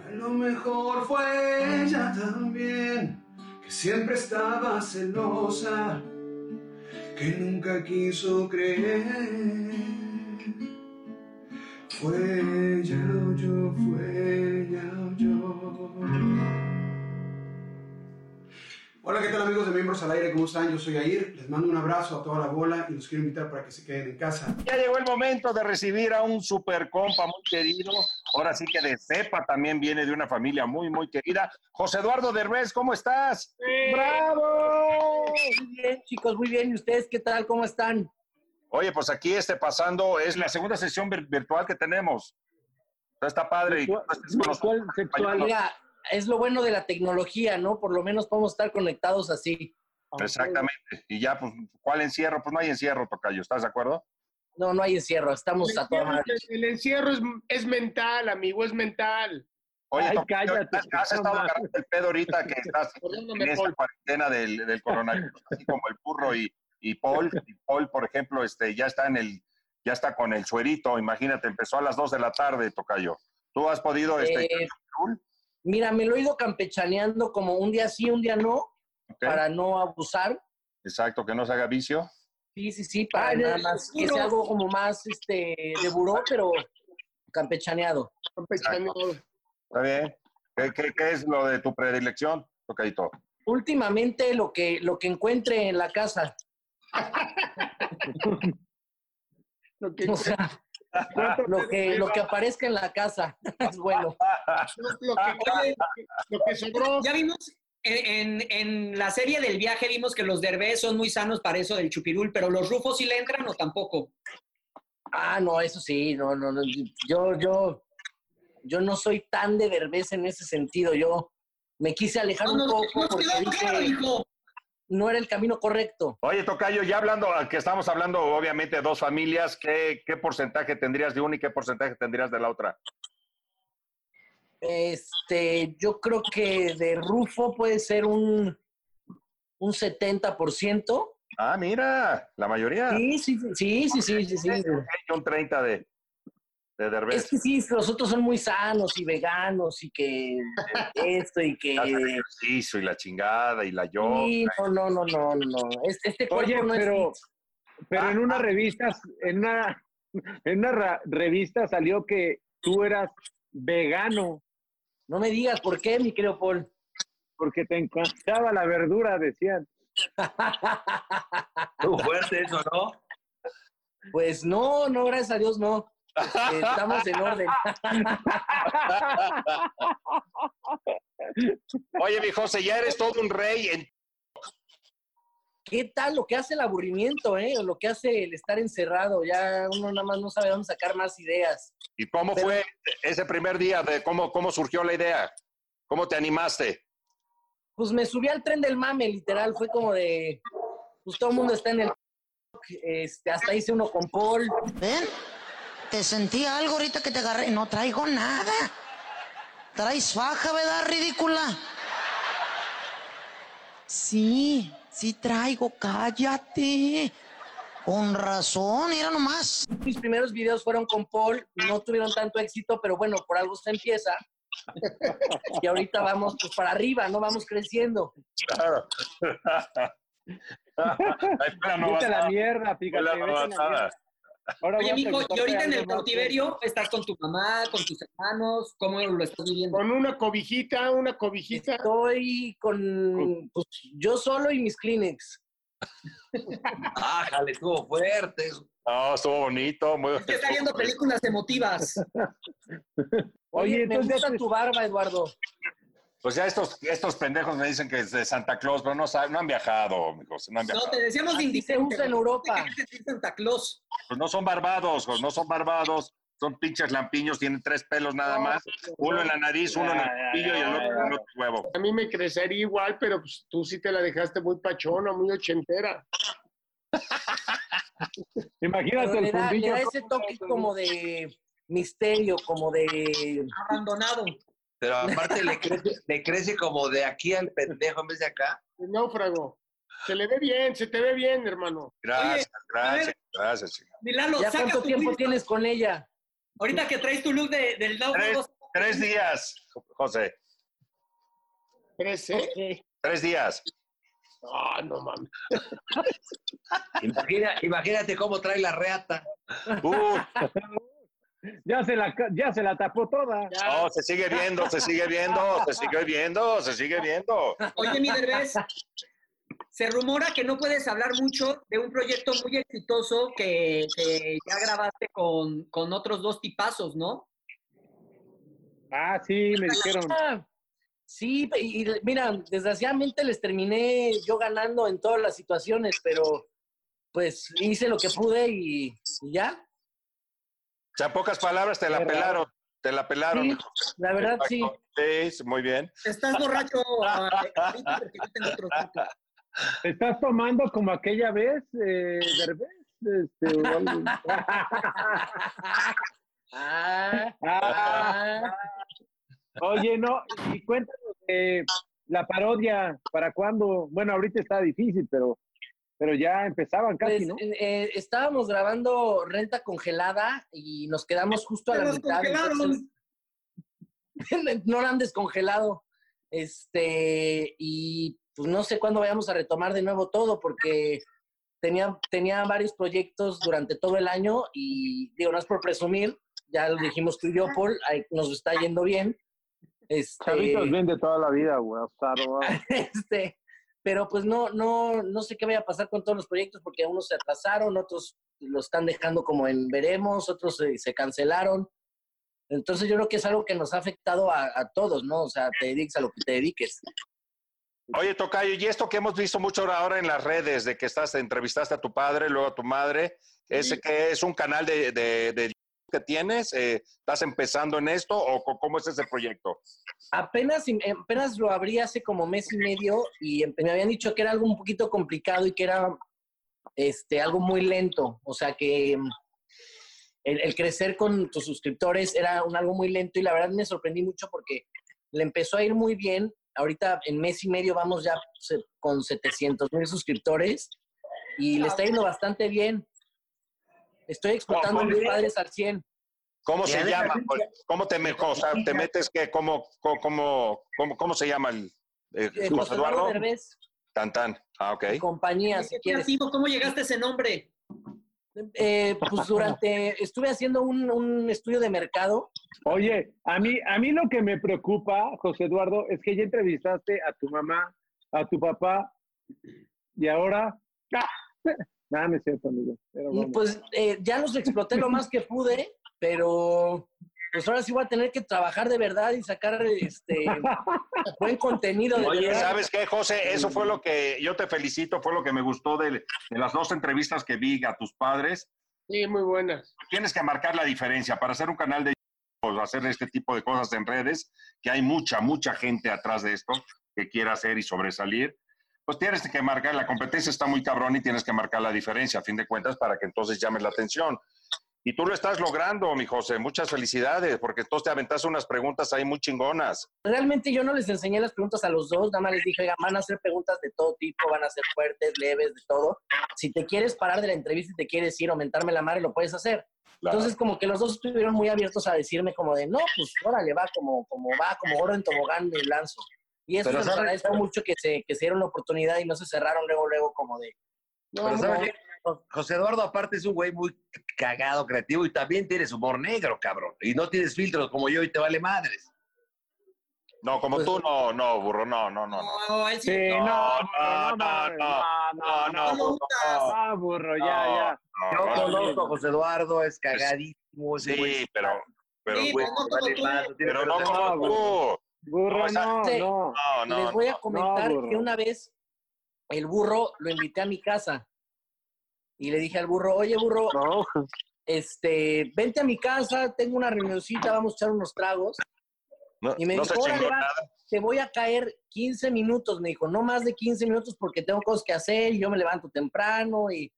[SPEAKER 19] a lo mejor fue ella también, que siempre estaba celosa, que nunca quiso creer. Fue ella o yo, fue ella o yo.
[SPEAKER 20] Hola, ¿qué tal amigos de Miembros al Aire? ¿Cómo están? Yo soy Air. Les mando un abrazo a toda la bola y los quiero invitar para que se queden en casa.
[SPEAKER 1] Ya llegó el momento de recibir a un super compa muy querido. Ahora sí que de cepa también viene de una familia muy, muy querida. José Eduardo Derbez, ¿cómo estás?
[SPEAKER 21] ¡Bravo! Muy bien, chicos, muy bien. ¿Y ustedes qué tal? ¿Cómo están?
[SPEAKER 1] Oye, pues aquí este pasando, es la segunda sesión virtual que tenemos. Está padre. Y
[SPEAKER 21] virtual, sexual. Es lo bueno de la tecnología, ¿no? Por lo menos podemos estar conectados así.
[SPEAKER 1] Exactamente. Y ya, pues, ¿cuál encierro? Pues no hay encierro, Tocayo. ¿Estás de acuerdo?
[SPEAKER 21] No, no hay encierro. Estamos a toda madre.
[SPEAKER 3] El encierro es, es, mental, amigo, es mental.
[SPEAKER 1] Oye, Ay, cállate, has estado agarrando el pedo ahorita que estás en esta cuarentena del, del, coronavirus, así como el burro y, y Paul. Y Paul, por ejemplo, este, ya está en el, ya está con el suerito, imagínate, empezó a las 2 de la tarde, Tocayo. ¿Tú has podido este,
[SPEAKER 21] eh, Mira, me lo he ido campechaneando como un día sí, un día no, para no abusar.
[SPEAKER 1] Exacto, que no se haga vicio.
[SPEAKER 21] Sí, sí, sí, para nada más, que sea algo como más este, de buró, pero campechaneado.
[SPEAKER 3] Campechaneado.
[SPEAKER 1] Está bien. ¿Qué, qué, es lo de tu predilección, Tocadito?
[SPEAKER 21] Últimamente lo que, lo que encuentre en la casa. lo que, o sea, lo que, lo que aparezca en la casa es bueno.
[SPEAKER 5] lo que, sobró. Ya vimos en, en, la serie del viaje vimos que los derbés son muy sanos para eso del chupirul, pero los rufos sí le entran o tampoco.
[SPEAKER 21] Ah, no, eso sí, no, no, no. Yo, yo, yo no soy tan de derbez en ese sentido. Yo me quise alejar un poco porque dije, no era el camino correcto.
[SPEAKER 1] Oye, Tocayo, ya hablando, que estamos hablando obviamente de dos familias, ¿qué, ¿qué, porcentaje tendrías de una y qué porcentaje tendrías de la otra?
[SPEAKER 21] Este, yo creo que de Rufo puede ser un, un 70%.
[SPEAKER 1] Ah, mira, la mayoría.
[SPEAKER 21] Sí, sí, sí, sí, sí, sí, sí.
[SPEAKER 1] Un 30 de,
[SPEAKER 21] es que sí, los otros son muy sanos y veganos y que esto y que...
[SPEAKER 1] ejercicio y la chingada y la yoga.
[SPEAKER 21] Sí, no, no, no, no, no. Este, este Oye,
[SPEAKER 2] pero, pero en una revista, en una, en una revista salió que tú eras vegano.
[SPEAKER 21] No me digas por qué, mi querido Paul.
[SPEAKER 2] Porque te encantaba la verdura, decían.
[SPEAKER 4] Muy fuerte eso, ¿no?
[SPEAKER 21] Pues no, no, gracias a Dios no. Estamos en orden.
[SPEAKER 1] Oye, mi José, ya eres todo un rey. En...
[SPEAKER 21] ¿Qué tal lo que hace el aburrimiento, eh? O lo que hace el estar encerrado. Ya uno nada más no sabe dónde sacar más ideas.
[SPEAKER 1] ¿Y cómo fue ese primer día? De cómo, ¿Cómo surgió la idea? ¿Cómo te animaste?
[SPEAKER 21] Pues me subí al tren del mame, literal. Fue como de. Pues todo el mundo está en el. Este, hasta hice uno con Paul.
[SPEAKER 9] ¿Ven? Te sentí algo ahorita que te agarré. No traigo nada. Traes faja, ¿verdad, ridícula? Sí, sí traigo, cállate. Con razón, mira nomás.
[SPEAKER 21] Mis primeros videos fueron con Paul, no tuvieron tanto éxito, pero bueno, por algo se empieza. y ahorita vamos pues para arriba, ¿no? Vamos creciendo. Claro.
[SPEAKER 2] Vete a la mierda, fíjate.
[SPEAKER 5] Oye, mijo, y ahorita en el cautiverio estás con tu mamá, con tus hermanos, ¿cómo lo estás viviendo?
[SPEAKER 3] Con una cobijita, una cobijita.
[SPEAKER 21] Estoy con pues, yo solo y mis Kleenex.
[SPEAKER 4] ah, jale, estuvo fuerte.
[SPEAKER 1] No, estuvo bonito. Muy...
[SPEAKER 5] Es que está viendo películas emotivas.
[SPEAKER 21] Oye, me gusta tu barba, Eduardo.
[SPEAKER 1] Pues ya estos, estos pendejos me dicen que es de Santa Claus, pero no, no han viajado, amigos. No, han viajado.
[SPEAKER 5] no te decíamos de
[SPEAKER 21] se usa en Europa.
[SPEAKER 5] Santa Claus.
[SPEAKER 1] Pues no son barbados, no son barbados. Son pinches lampiños, tienen tres pelos nada más. Uno en la nariz, uno en el pillo y el otro en el otro huevo.
[SPEAKER 3] A mí me crecería igual, pero pues, tú sí te la dejaste muy pachona, muy ochentera.
[SPEAKER 21] Imagínate el le le da ese toque como de misterio, como de...
[SPEAKER 5] Abandonado.
[SPEAKER 4] Pero aparte le, crece, le crece como de aquí al pendejo en vez de acá.
[SPEAKER 3] El náufrago. Se le ve bien, se te ve bien, hermano.
[SPEAKER 1] Gracias, gracias, gracias.
[SPEAKER 21] Milano, ¿Ya cuánto tiempo tienes con ella?
[SPEAKER 5] Ahorita que traes tu look de, del náufrago.
[SPEAKER 1] Tres, días, José.
[SPEAKER 3] ¿Tres, eh?
[SPEAKER 1] Tres días.
[SPEAKER 3] Ah, no mames.
[SPEAKER 4] Imagina, imagínate cómo trae la reata.
[SPEAKER 1] Uh,
[SPEAKER 2] Ya se la, ya se la tapó toda.
[SPEAKER 1] No, se sigue viendo, se sigue viendo, se sigue viendo, se sigue viendo.
[SPEAKER 5] Oye, mi Derbez, se rumora que no puedes hablar mucho de un proyecto muy exitoso que, que ya grabaste con, con otros dos tipazos, ¿no?
[SPEAKER 2] Ah, sí, me dijeron.
[SPEAKER 21] Ah, Sí, y y mira, desgraciadamente les terminé yo ganando en todas las situaciones, pero pues hice lo que pude y, y ya.
[SPEAKER 1] O sea, en pocas palabras, te la pelaron. Te la pelaron.
[SPEAKER 21] Sí, la verdad, sí.
[SPEAKER 1] Sí, muy bien.
[SPEAKER 5] Estás borracho, ahorita, porque yo tengo otro tipo.
[SPEAKER 2] ¿Estás tomando como aquella vez, eh, Derbez? Este, o algo?
[SPEAKER 21] Ah,
[SPEAKER 2] Ah. Oye, no, y cuéntanos de la parodia, ¿para cuándo? Bueno, ahorita está difícil, pero, pero ya empezaban casi,
[SPEAKER 21] Pues,
[SPEAKER 2] ¿no?
[SPEAKER 21] eh, estábamos grabando renta congelada y nos quedamos justo a la
[SPEAKER 5] ¡Nos
[SPEAKER 21] mitad.
[SPEAKER 5] congelaron!
[SPEAKER 21] entonces- no la han descongelado. Este, y pues no sé cuándo vayamos a retomar de nuevo todo, porque tenía, tenía varios proyectos durante todo el año y digo, no es por presumir, ya lo dijimos tú y yo, Paul, ahí nos está yendo bien. Este,
[SPEAKER 2] Chavitos vende toda la vida, güey. o sea, no-
[SPEAKER 21] este, pero pues no, no, no sé qué vaya a pasar con todos los proyectos porque unos se atrasaron, otros lo están dejando como en veremos, otros se, se cancelaron. Entonces yo creo que es algo que nos ha afectado a, a todos, ¿no? O sea, te dediques a lo que te dediques.
[SPEAKER 1] Oye, Tocayo, y esto que hemos visto mucho ahora en las redes, de que estás, entrevistaste a tu padre, luego a tu madre, ¿ese que es un canal de, de, de que tienes? Eh, ¿Estás empezando en esto o cómo es ese proyecto?
[SPEAKER 21] Apenas, apenas lo abrí hace como mes y medio y em- me habían dicho que era algo un poquito complicado y que era este, algo muy lento. O sea, que mm, el, el crecer con tus suscriptores era un, algo muy lento y la verdad me sorprendí mucho porque le empezó a ir muy bien. Ahorita en mes y medio vamos ya con 700 mil suscriptores y le está yendo bastante bien. Estoy explotando a mis padres al 100.
[SPEAKER 1] ¿Cómo se llama? ¿Cómo te mejor? O sea, te metes que, ¿cómo, cómo, cómo, se llama el eh, José
[SPEAKER 21] Eduardo? Derbez,
[SPEAKER 1] Tan tan. Ah, ok.
[SPEAKER 21] compañía, si
[SPEAKER 5] ¿Qué
[SPEAKER 21] quieres.
[SPEAKER 5] ¿Cómo llegaste a ese nombre?
[SPEAKER 21] Eh, pues durante, estuve haciendo un, un estudio de mercado.
[SPEAKER 2] Oye, a mí, a mí lo que me preocupa, José Eduardo, es que ya entrevistaste a tu mamá, a tu papá, y ahora... ¡Ah! Nada, no es cierto, amigo. Pero
[SPEAKER 21] pues eh, ya los exploté lo más que pude, pero pues ahora sí voy a tener que trabajar de verdad y sacar este buen contenido de
[SPEAKER 1] Oye,
[SPEAKER 21] verdad.
[SPEAKER 1] ¿sabes qué, José? Eso fue lo que yo te felicito, fue lo que me gustó de, de las dos entrevistas que vi a tus padres.
[SPEAKER 3] Sí, muy buenas.
[SPEAKER 1] Tienes que marcar la diferencia para hacer un canal de o hacer este tipo de cosas en redes, que hay mucha, mucha gente atrás de esto que quiera hacer y sobresalir. Pues tienes que marcar, la competencia está muy cabrón y tienes que marcar la diferencia, a fin de cuentas, para que entonces llames la atención. Y tú lo estás logrando, mi José. Muchas felicidades, porque entonces te aventaste unas preguntas ahí muy chingonas.
[SPEAKER 21] Realmente yo no les enseñé las preguntas a los dos, nada más les dije, van a hacer preguntas de todo tipo, van a ser fuertes, leves, de todo. Si te quieres parar de la entrevista y te quieres ir o mentarme la madre, lo puedes hacer.
[SPEAKER 1] Claro.
[SPEAKER 21] Entonces, como que los dos estuvieron muy abiertos a decirme como de, no, pues órale, va como, como va, como oro en tobogán me lanzo. Y eso les agradezco pero, mucho que se, que se dieron la oportunidad y no se cerraron luego, luego como de... No,
[SPEAKER 4] pero ¿sabes no? José Eduardo aparte es un güey muy cagado, creativo y también tienes humor negro, cabrón. Y no tienes filtros como yo y te vale madres.
[SPEAKER 1] No, como
[SPEAKER 21] pues,
[SPEAKER 1] tú, no, no, burro, no, no, no. No,
[SPEAKER 5] él sí.
[SPEAKER 2] No,
[SPEAKER 1] no,
[SPEAKER 2] no, no,
[SPEAKER 1] no,
[SPEAKER 2] no, no, no, burro, ya, ya.
[SPEAKER 1] No,
[SPEAKER 4] loco, José Eduardo es cagadísimo.
[SPEAKER 1] Sí, pero, pero,
[SPEAKER 4] güey,
[SPEAKER 5] pero no como tú.
[SPEAKER 2] Burro, no, no.
[SPEAKER 1] No, no,
[SPEAKER 21] Les voy a comentar que una vez el burro lo invité a mi casa y le dije al burro, oye burro,
[SPEAKER 2] No.
[SPEAKER 21] este, vente a mi casa, tengo una reunioncita, vamos a echar unos tragos.
[SPEAKER 1] No,
[SPEAKER 21] Y me dijo, "Órale, va, te voy a caer 15 minutos, me dijo, no más de 15 minutos porque tengo cosas que hacer y yo me levanto temprano y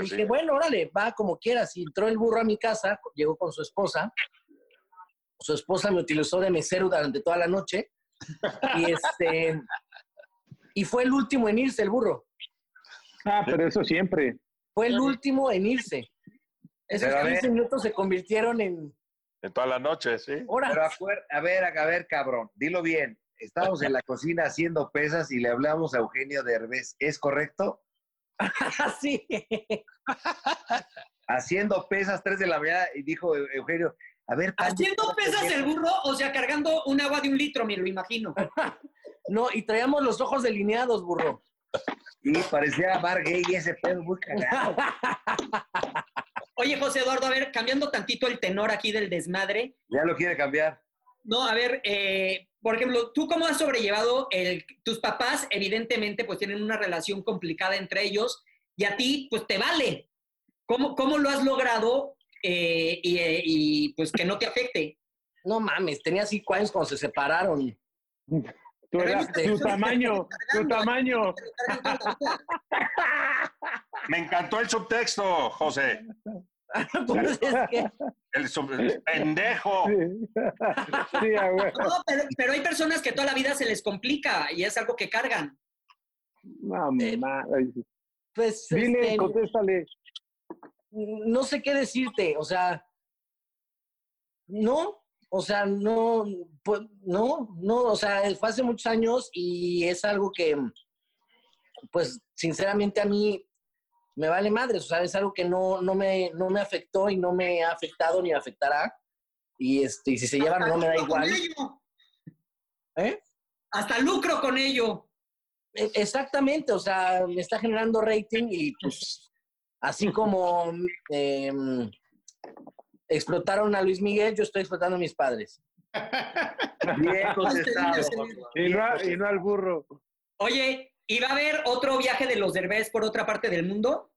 [SPEAKER 21] dije, bueno, órale, va como quieras. Y entró el burro a mi casa, llegó con su esposa. Su esposa me utilizó de mesero durante toda la noche. Y este y fue el último en irse el burro.
[SPEAKER 2] Ah, pero eso siempre.
[SPEAKER 21] Fue el último en irse. Esos
[SPEAKER 4] Pero a ver.
[SPEAKER 21] 15 minutos se convirtieron en
[SPEAKER 1] En toda la noche, sí.
[SPEAKER 21] horas.
[SPEAKER 4] Pero acuer- a ver, a ver, cabrón, dilo bien. Estábamos en la cocina haciendo pesas y le hablamos a Eugenio Derbez. ¿Es correcto?
[SPEAKER 21] sí.
[SPEAKER 4] haciendo pesas 3 de la mañana y dijo Eugenio, a ver,
[SPEAKER 5] Haciendo pesas el burro, o sea, cargando un agua de un litro, me lo imagino.
[SPEAKER 21] No, y traíamos los ojos delineados, burro.
[SPEAKER 4] Y parecía bar gay y ese pedo muy cagado.
[SPEAKER 5] Oye, José Eduardo, a ver, cambiando tantito el tenor aquí del desmadre.
[SPEAKER 4] Ya lo quiere cambiar.
[SPEAKER 5] No, a ver, eh, por ejemplo, ¿tú cómo has sobrellevado el... Tus papás, evidentemente, pues tienen una relación complicada entre ellos y a ti, pues te vale. ¿Cómo, cómo lo has logrado eh, y, eh, y, pues que no te afecte?
[SPEAKER 21] No mames, tenía cinco años cuando se separaron.
[SPEAKER 2] Tu, era- tu tamaño, tu tamaño.
[SPEAKER 1] Me encantó el subtexto, José.
[SPEAKER 21] Pues es que-
[SPEAKER 1] El sub- el pendejo.
[SPEAKER 2] Sí.
[SPEAKER 5] No, pero, pero hay personas que toda la vida se les complica y es algo que cargan.
[SPEAKER 2] No, ma-
[SPEAKER 21] Pues,
[SPEAKER 2] Dile,
[SPEAKER 21] este,
[SPEAKER 2] contéstale.
[SPEAKER 21] No sé qué decirte, o sea, no, o sea, no, pues, no, no, o sea, fue hace muchos años y es algo que, pues, sinceramente a mí me vale madres, o sea, es algo que no, no, me, no me afectó y no me ha afectado ni afectará. Y, este, y si se llevan no me da igual. ¿Eh?
[SPEAKER 5] Hasta lucro con ello.
[SPEAKER 21] E- Exactamente, o sea, me está generando rating y pues así como em, explotaron a Luis Miguel, yo estoy explotando a mis padres.
[SPEAKER 4] Bien contestado.
[SPEAKER 2] Y no, y no al burro.
[SPEAKER 5] Oye, ¿y va a haber otro viaje de los Derbez por otra parte del mundo?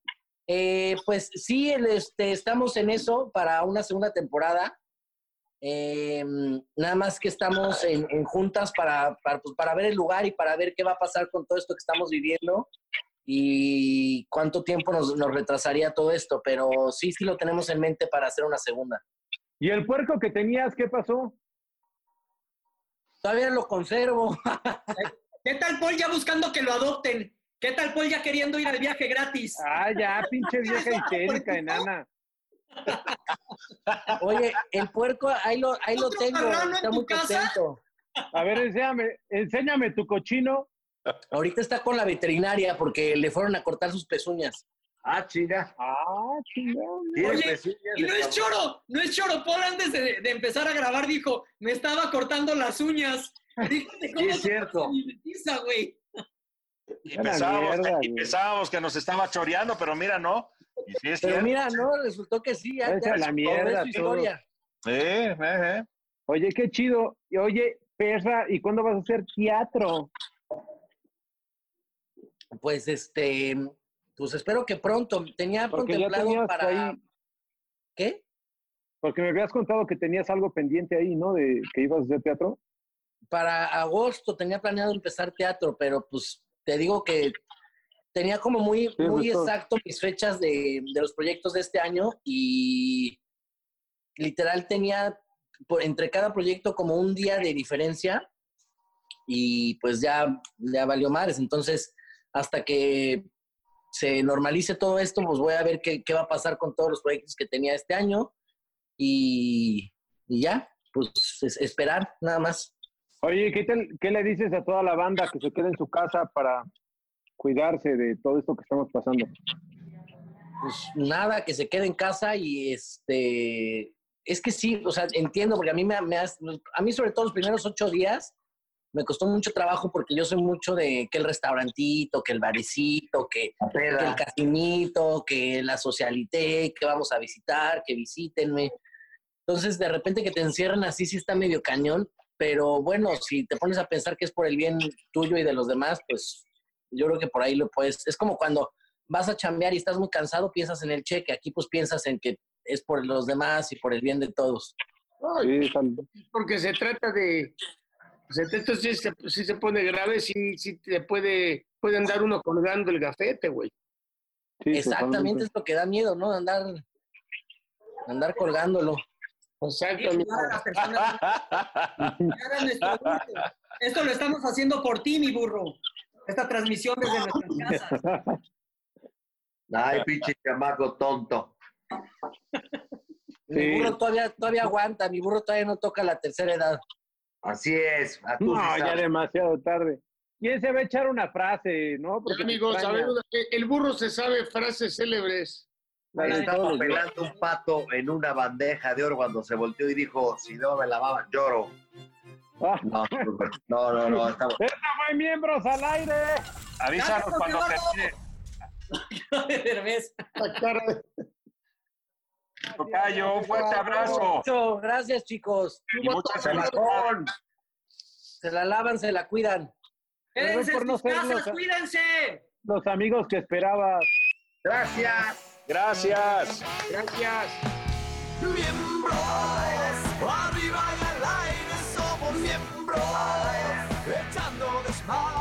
[SPEAKER 21] Eh, pues sí, el, este, estamos en eso para una segunda temporada. Em, nada más que estamos en, en juntas para, para, pues, para ver el lugar y para ver qué va a pasar con todo esto que estamos viviendo y cuánto tiempo nos, nos retrasaría todo esto. Pero sí, sí lo tenemos en mente para hacer una segunda.
[SPEAKER 2] ¿Y el puerco que tenías, qué pasó?
[SPEAKER 21] Todavía lo conservo.
[SPEAKER 5] ¿Qué tal Paul ya buscando que lo adopten? ¿Qué tal Paul ya queriendo ir al viaje gratis?
[SPEAKER 2] Ah, ya, pinche vieja histérica, enana.
[SPEAKER 21] Oye, el puerco, ahí lo, ahí lo tengo.
[SPEAKER 5] en
[SPEAKER 21] Está
[SPEAKER 5] tu
[SPEAKER 21] muy
[SPEAKER 5] casa?
[SPEAKER 21] contento.
[SPEAKER 2] A ver, enséñame, enséñame tu cochino.
[SPEAKER 21] Ahorita está con la veterinaria porque le fueron a cortar sus pezuñas.
[SPEAKER 4] Ah, chinga.
[SPEAKER 2] Ah, chinga.
[SPEAKER 5] Oye, y no es choro, no es choro. Paul antes de, de empezar a grabar dijo, me estaba cortando las uñas. Fíjate cómo
[SPEAKER 4] es cierto.
[SPEAKER 5] güey.
[SPEAKER 1] Y pensábamos,
[SPEAKER 2] mierda,
[SPEAKER 1] y pensábamos que nos estaba choreando, pero mira, no. Y sí es
[SPEAKER 21] Pero
[SPEAKER 1] cierto.
[SPEAKER 21] mira, no, resultó que sí. Ya, ya
[SPEAKER 2] la mierda,
[SPEAKER 21] historia.
[SPEAKER 1] Eh, eh, eh.
[SPEAKER 2] Oye, qué chido. Y oye, Perra, ¿y cuándo vas a hacer teatro?
[SPEAKER 21] Pues este, pues espero que pronto. Tenía
[SPEAKER 2] Porque
[SPEAKER 21] contemplado para.
[SPEAKER 2] ahí,
[SPEAKER 21] ¿Qué?
[SPEAKER 2] porque me habías contado que tenías algo pendiente ahí, ¿no? De que ibas a hacer teatro.
[SPEAKER 21] Para agosto tenía planeado empezar teatro, pero pues te digo que tenía como muy,
[SPEAKER 2] Sí,
[SPEAKER 21] muy
[SPEAKER 2] justo.
[SPEAKER 21] exacto mis fechas de, de los proyectos de este año y literal tenía por, entre cada proyecto como un día de diferencia y pues ya, ya valió mares. Entonces, hasta que se normalice todo esto, pues voy a ver qué, qué va a pasar con todos los proyectos que tenía este año y, y ya, pues es- esperar nada más.
[SPEAKER 2] Oye, ¿qué, ¿qué le dices a toda la banda que se quede en su casa para cuidarse de todo esto que estamos pasando?
[SPEAKER 21] pues nada, que se quede en casa y este, es que sí, o sea, entiendo, porque a mí me, me has- a mí sobre todo los primeros ocho días me costó mucho trabajo porque yo soy mucho de que el restaurantito, que el barecito, que, que el casinito, que la socialité, que vamos a visitar, que visítenme. Entonces, de repente que te encierran así, sí está medio cañón, pero bueno, si te pones a pensar que es por el bien tuyo y de los demás, pues yo creo que por ahí lo puedes. Es como cuando vas a chambear y estás muy cansado, piensas en el cheque. Aquí pues piensas en que es por los demás y por el bien de todos.
[SPEAKER 3] Porque se trata de. Esto sí se, sí se pone grave, sí, sí te puede, pueden dar uno colgando el gafete, güey.
[SPEAKER 21] Exactamente es lo que da miedo, ¿no? Andar, andar colgándolo.
[SPEAKER 3] Exactamente.
[SPEAKER 5] Esto lo estamos haciendo por ti, mi burro. Esta transmisión desde nuestras casas.
[SPEAKER 4] Ay, pinche chamaco tonto.
[SPEAKER 21] Mi burro todavía, todavía aguanta, mi burro todavía no toca la tercera edad.
[SPEAKER 4] Así es. a tú
[SPEAKER 2] No,
[SPEAKER 4] sí
[SPEAKER 2] ya
[SPEAKER 4] sabes.
[SPEAKER 2] demasiado tarde. ¿Quién se va a echar una frase, no? Porque
[SPEAKER 3] Amigos, a ver, el burro se sabe frases célebres.
[SPEAKER 4] Estaba pelando un pato en una bandeja de oro cuando se volteó y dijo, si no me lavaban, lloro.
[SPEAKER 2] Ah.
[SPEAKER 4] No, no, no, no, estamos...
[SPEAKER 2] ¡Esta fue Miembros al Aire!
[SPEAKER 1] Avísanos cuando termine. Tocayo, un fuerte abrazo.
[SPEAKER 21] Mucho, Gracias, chicos.
[SPEAKER 1] Y mucha salazón.
[SPEAKER 21] Se la lavan, se la cuidan.
[SPEAKER 2] Perdón por no ser los,
[SPEAKER 5] cuídense.
[SPEAKER 2] los amigos que esperabas.
[SPEAKER 4] Gracias.
[SPEAKER 1] Gracias.
[SPEAKER 5] Gracias.
[SPEAKER 14] Miembros, arriba y al aire somos miembros, echando desmadre